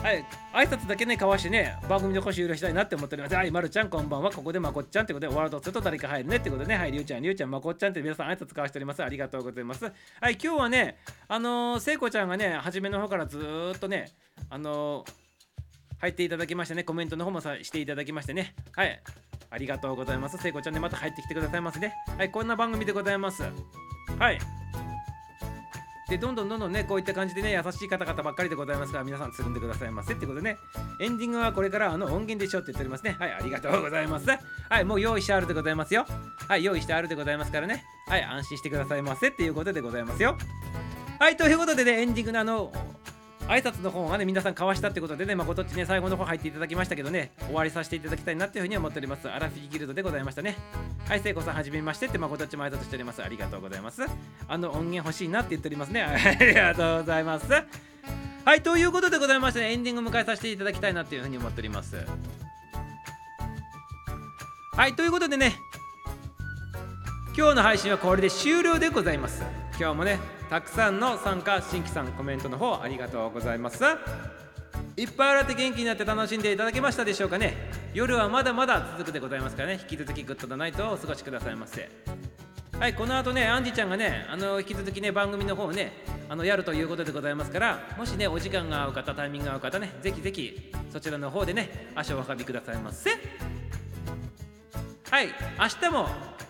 はい、挨拶だけね、交わしてね、番組の腰許したいなって思っております。はい、まるちゃん、こんばんは。ここでまこっちゃんってことで、ワールドすると誰か入るねってことでね、はい、りゅうちゃん、りゅうちゃん、まこっちゃんって皆さん挨拶交わしております。ありがとうございます。はい、今日はね、あのー、聖子ちゃんがね、初めの方からずっとね、あの、入っていただきましてね、コメントの方もさしていただきましてね、はい、ありがとうございます。聖子ちゃんでまた入ってきてくださいますね。はい、こんな番組でございます。はい。で、どんどんどんどんね、こういった感じでね、優しい方々ばっかりでございますから、皆さんつるんでくださいませってことでね、エンディングはこれからあの音源でしょって言っておりますね。はい、ありがとうございます。はい、もう用意してあるでございますよ。はい、用意してあるでございますからね。はい、安心してくださいませっていうことでございますよ。はい、ということでね、エンディングのあの、挨拶の方はね、皆さん交わしたってことでね、まあ、こっちね、最後の方入っていただきましたけどね、終わりさせていただきたいなっていうふうに思っております。アラフィギルドでございましたね。はい、聖子さん、はじめましてって、まあ、こっちも挨拶しております。ありがとうございます。あの音源欲しいなって言っておりますね。ありがとうございます。はい、ということでございまして、ね、エンディング迎えさせていただきたいなっていうふうに思っております。はい、ということでね、今日の配信はこれで終了でございます。今日もね、たくさんの参加新規さんコメントの方ありがとうございます。いっぱい笑って元気になって楽しんでいただけましたでしょうかね。夜はまだまだ続くでございますからね。引き続き good な night をお過ごしくださいませ。はいこの後ねアンジちゃんがねあの引き続きね番組の方ねあのやるということでございますからもしねお時間が合う方タイミングが合う方ねぜひぜひそちらの方でね足をお運びくださいませ。はい明日も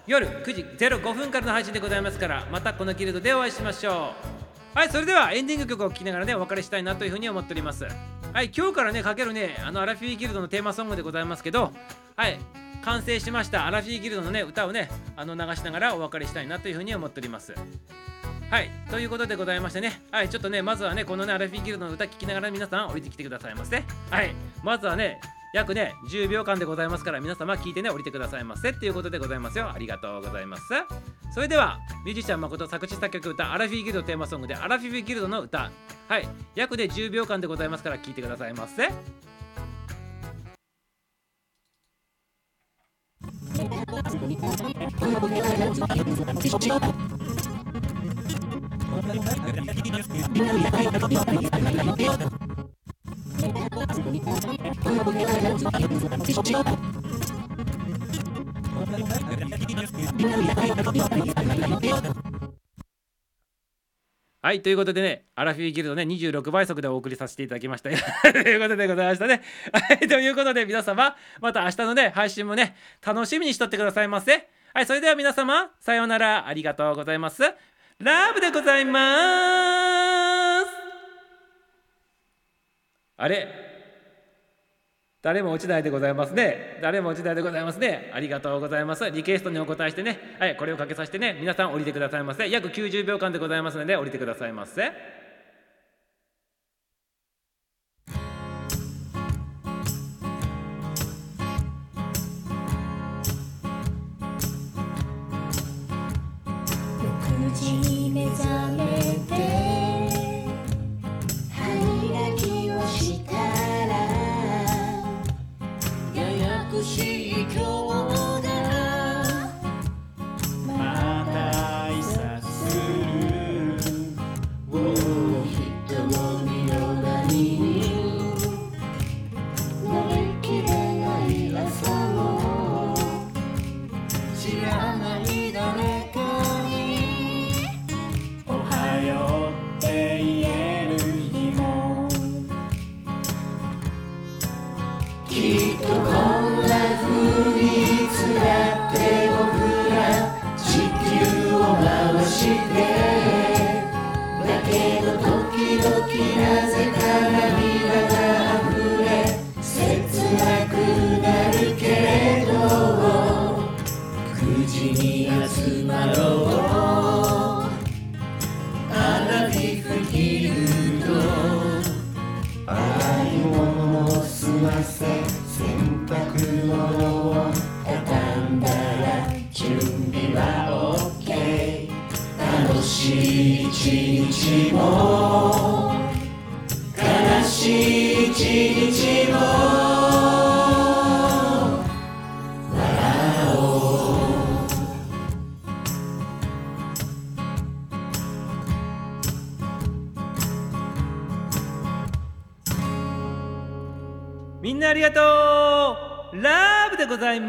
夜9時05分からの配信でございますからまたこのギルドでお会いしましょう。はいそれではエンディング曲を聴きながらねお別れしたいなというふうに思っております。はい今日からねかけるねあのアラフィーギルドのテーマソングでございますけどはい完成しましたアラフィーギルドのね歌をねあの流しながらお別れしたいなというふうに思っております。はいということでございましてね。はいちょっとねまずはねこのねアラフィーギルドの歌聴きながら皆さん降りてきてくださいませ。はいまずはね約ね10秒間でございますから皆様聞いてね降りてくださいませっていうことでございますよ。ありがとうございます。それではミュージシャン誠作詞作曲歌アラフィギルドテーマソングでアラフィフギルドの歌。はい。約で10秒間でございますから聞いてくださいませ。はい、ということでね、アラフィーギルドね、26倍速でお送りさせていただきました。ということでございましたね。はい、ということで皆様、また明日のね、配信もね、楽しみにしとってくださいませ。はい、それでは皆様、さようなら、ありがとうございます。ラブでございます。あれ誰も落ちないでございますね。誰も落ちないでございますね。ありがとうございます。リクエストにお答えしてね、はい、これをかけさせてね、皆さん降りてくださいませ。約90秒間でございますので、降りてくださいませ。り